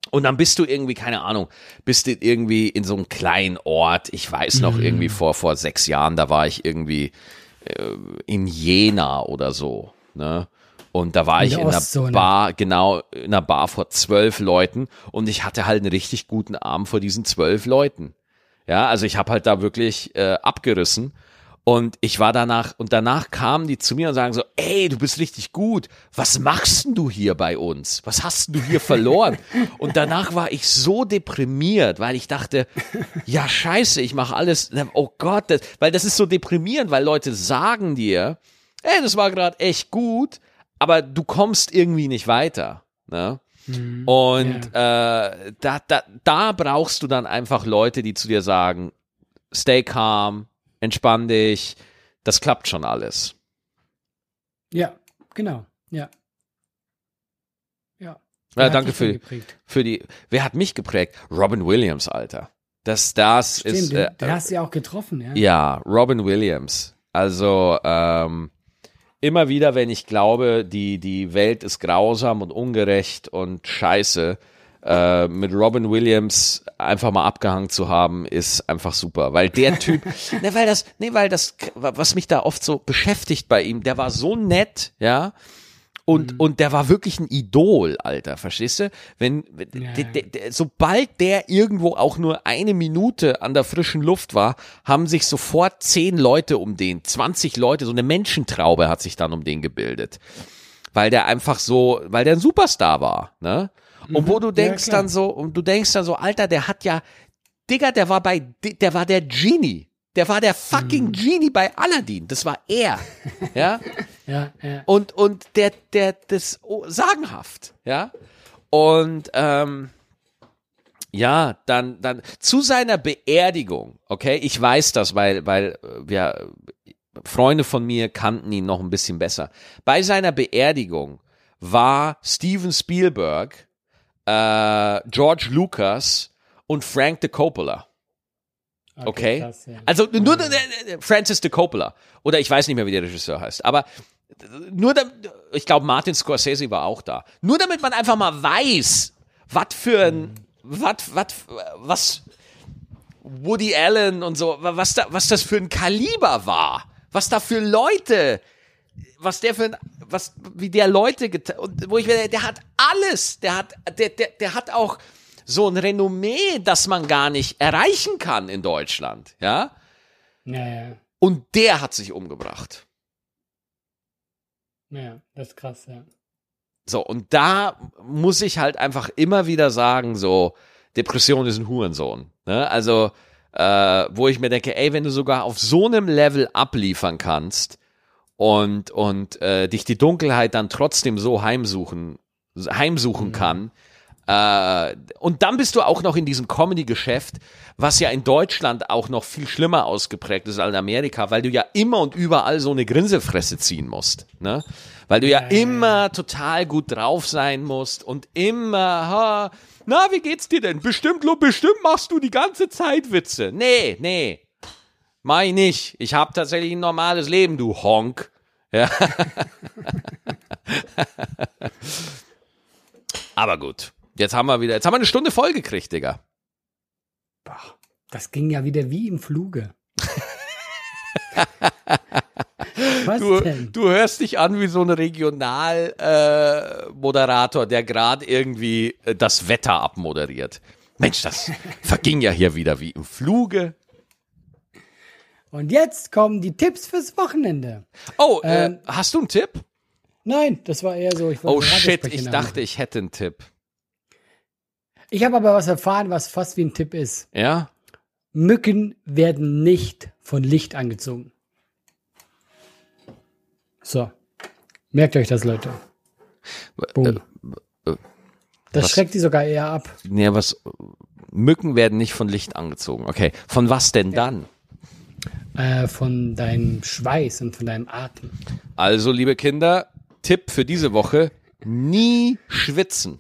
Und dann bist du irgendwie, keine Ahnung, bist du irgendwie in so einem kleinen Ort. Ich weiß noch
Mhm.
irgendwie vor, vor sechs Jahren, da war ich irgendwie äh, in Jena oder so. Ne? Und da war
In
ich in einer. Bar, genau, in einer Bar vor zwölf Leuten und ich hatte halt einen richtig guten Abend vor diesen zwölf Leuten. Ja, also ich habe halt da wirklich äh, abgerissen Und ich war danach, und danach kamen die zu mir und sagen so, ey, du bist richtig gut. Was machst denn du hier bei uns? Was hast du hier verloren? und danach war ich so deprimiert, weil ich dachte, ja, scheiße, ich mache alles, oh Gott, das, weil das ist so deprimierend, weil Leute sagen dir, ey, das war gerade echt gut, aber du kommst irgendwie nicht weiter. Ne?
Mhm.
Und äh, da, da, da brauchst du dann einfach Leute, die zu dir sagen, stay calm, entspann dich, das klappt schon alles.
Ja, genau, ja. Ja.
Ja, danke für, für die. Wer hat mich geprägt? Robin Williams, Alter. Das, das
Stimmt,
ist. Äh,
den hast du ja auch getroffen, ja.
ja, Robin Williams. Also ähm, immer wieder, wenn ich glaube, die, die Welt ist grausam und ungerecht und scheiße, äh, mit Robin Williams einfach mal abgehangen zu haben, ist einfach super. Weil der Typ, ne, weil das, ne, weil das, was mich da oft so beschäftigt bei ihm, der war so nett, ja. Und, und der war wirklich ein Idol, Alter, verstehst du? Wenn,
Ja,
der,
ja.
der, der, sobald der irgendwo auch nur eine Minute an der frischen Luft war, haben sich sofort zehn Leute um den, 20 Leute, so eine Menschentraube hat sich dann um den gebildet. Weil der einfach so, weil der ein Superstar war, ne? Und wo du denkst
klar.
dann so, und du denkst dann so, Alter, der hat ja, Digga, der war bei, der war der Genie. Der war der fucking Genie bei Aladdin. Das war er. Ja?
Ja, ja.
Und, und der, der, das oh, sagenhaft, ja. Und ähm, ja, dann, dann zu seiner Beerdigung, okay, ich weiß das, weil, weil äh, wir Freunde von mir kannten ihn noch ein bisschen besser. Bei seiner Beerdigung war Steven Spielberg, äh, George Lucas und Frank de Coppola. Okay.
krass, ja.
Also nur äh, Francis de Coppola. Oder ich weiß nicht mehr, wie der Regisseur heißt. Aber nur, da, ich glaube, Martin Scorsese war auch da. Nur damit man einfach mal weiß, was für ein, was, was, was Woody Allen und so, was da, was das für ein Kaliber war. Was da für Leute, was der für ein, was, wie der Leute, geta- und wo ich mir, der hat alles, der hat, der, der, der hat auch so ein Renommee, das man gar nicht erreichen kann in Deutschland, ja.
Ja, ja.
Und der hat sich umgebracht.
Ja, das ist krass, ja.
So, und da muss ich halt einfach immer wieder sagen, so, Depression ist ein Hurensohn. Ne? Also, äh, wo ich mir denke, ey, wenn du sogar auf so einem Level abliefern kannst und, und äh, dich die Dunkelheit dann trotzdem so heimsuchen, heimsuchen kann, äh, und dann bist du auch noch in diesem Comedy-Geschäft, was ja in Deutschland auch noch viel schlimmer ausgeprägt ist als in Amerika, weil du ja immer und überall so eine Grinsefresse ziehen musst. Ne? Weil du ja, immer total gut drauf sein musst und immer, ha, na, wie geht's dir denn? Bestimmt, Lo, bestimmt machst du die ganze Zeit Witze. Nee, nee. Mach ich nicht. Ich habe tatsächlich ein normales Leben, du Honk. Ja. Aber gut. Jetzt haben wir wieder, jetzt haben wir eine Stunde voll gekriegt, Digga.
Boah, das ging ja wieder wie im Fluge.
Du, du hörst dich an wie so ein Regionalmoderator, äh, der gerade irgendwie äh, das Wetter abmoderiert. Mensch, das verging ja hier wieder wie im Fluge.
Und jetzt kommen die Tipps fürs Wochenende.
Oh, äh,
Ähm,
hast du einen Tipp?
Nein, das war eher so.
Oh shit, ich dachte, ich hätte einen Tipp.
Ich habe aber was erfahren, was fast wie ein Tipp ist.
Ja?
Mücken werden nicht von Licht angezogen. So. Merkt euch das, Leute. Boom.
äh,
Das
was-
schreckt die sogar eher ab.
Nee, was, Mücken werden nicht von Licht angezogen. Okay, von was denn dann?
Äh, von deinem Schweiß und von deinem Atem.
Also, liebe Kinder, Tipp für diese Woche, nie schwitzen.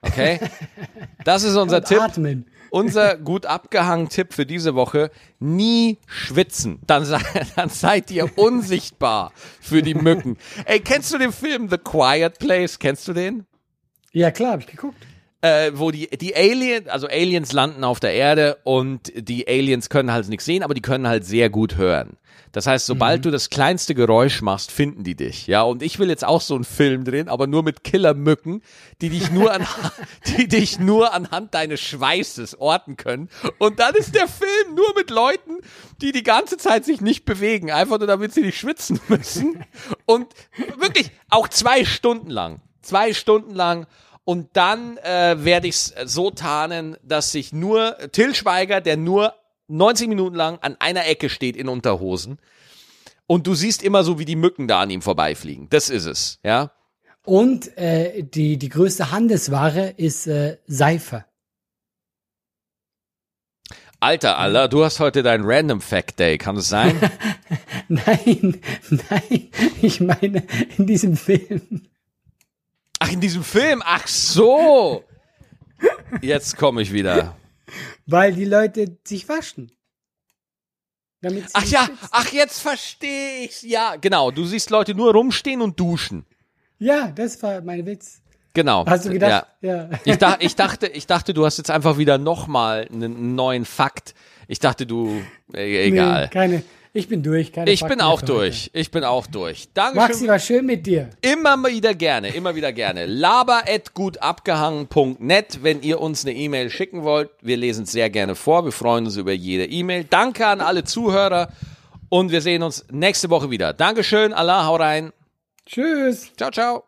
Okay? Das ist unser
Und
Tipp.
Atmen.
Unser gut abgehangen Tipp für diese Woche, nie schwitzen. Dann, dann seid ihr unsichtbar für die Mücken. Ey, kennst du den Film The Quiet Place? Kennst du den?
Ja, klar, habe ich geguckt.
Äh, wo die, die Alien, also Aliens landen auf der Erde und die Aliens können halt nichts sehen, aber die können halt sehr gut hören. Das heißt, sobald mhm. du das kleinste Geräusch machst, finden die dich. Ja, und ich will jetzt auch so einen Film drehen, aber nur mit Killermücken, die dich nur an, die dich nur anhand deines Schweißes orten können. Und dann ist der Film nur mit Leuten, die die ganze Zeit sich nicht bewegen, einfach nur damit sie nicht schwitzen müssen. Und wirklich auch zwei Stunden lang. Zwei Stunden lang. Und dann äh, werde ich es so tarnen, dass sich nur Till Schweiger, der nur 90 Minuten lang an einer Ecke steht in Unterhosen und du siehst immer so, wie die Mücken da an ihm vorbeifliegen. Das ist es, ja.
Und äh, die, die größte Handelsware ist äh, Seife.
Alter, Alter, du hast heute deinen Random Fact Day, kann es sein?
nein, nein, ich meine in diesem Film.
Ach, in diesem Film, ach so. Jetzt komme ich wieder.
Weil die Leute sich waschen.
ach ja, schützen. ach jetzt verstehe ich's. Ja, genau. Du siehst Leute nur rumstehen und duschen.
Ja, das war mein Witz.
Genau.
Hast du gedacht? Ja.
ja. Ich, da, ich, dachte, ich dachte, du hast jetzt einfach wieder nochmal einen neuen Fakt. Ich dachte, du, äh, egal.
Nee, keine, ich bin durch. Keine
ich bin auch durch. Ich bin auch durch. Danke.
Maxi, war schön mit dir.
Immer wieder gerne, immer wieder gerne. laber.gutabgehangen.net, wenn ihr uns eine E-Mail schicken wollt. Wir lesen es sehr gerne vor. Wir freuen uns über jede E-Mail. Danke an alle Zuhörer und wir sehen uns nächste Woche wieder. Dankeschön, Allah, hau rein.
Tschüss.
Ciao, ciao.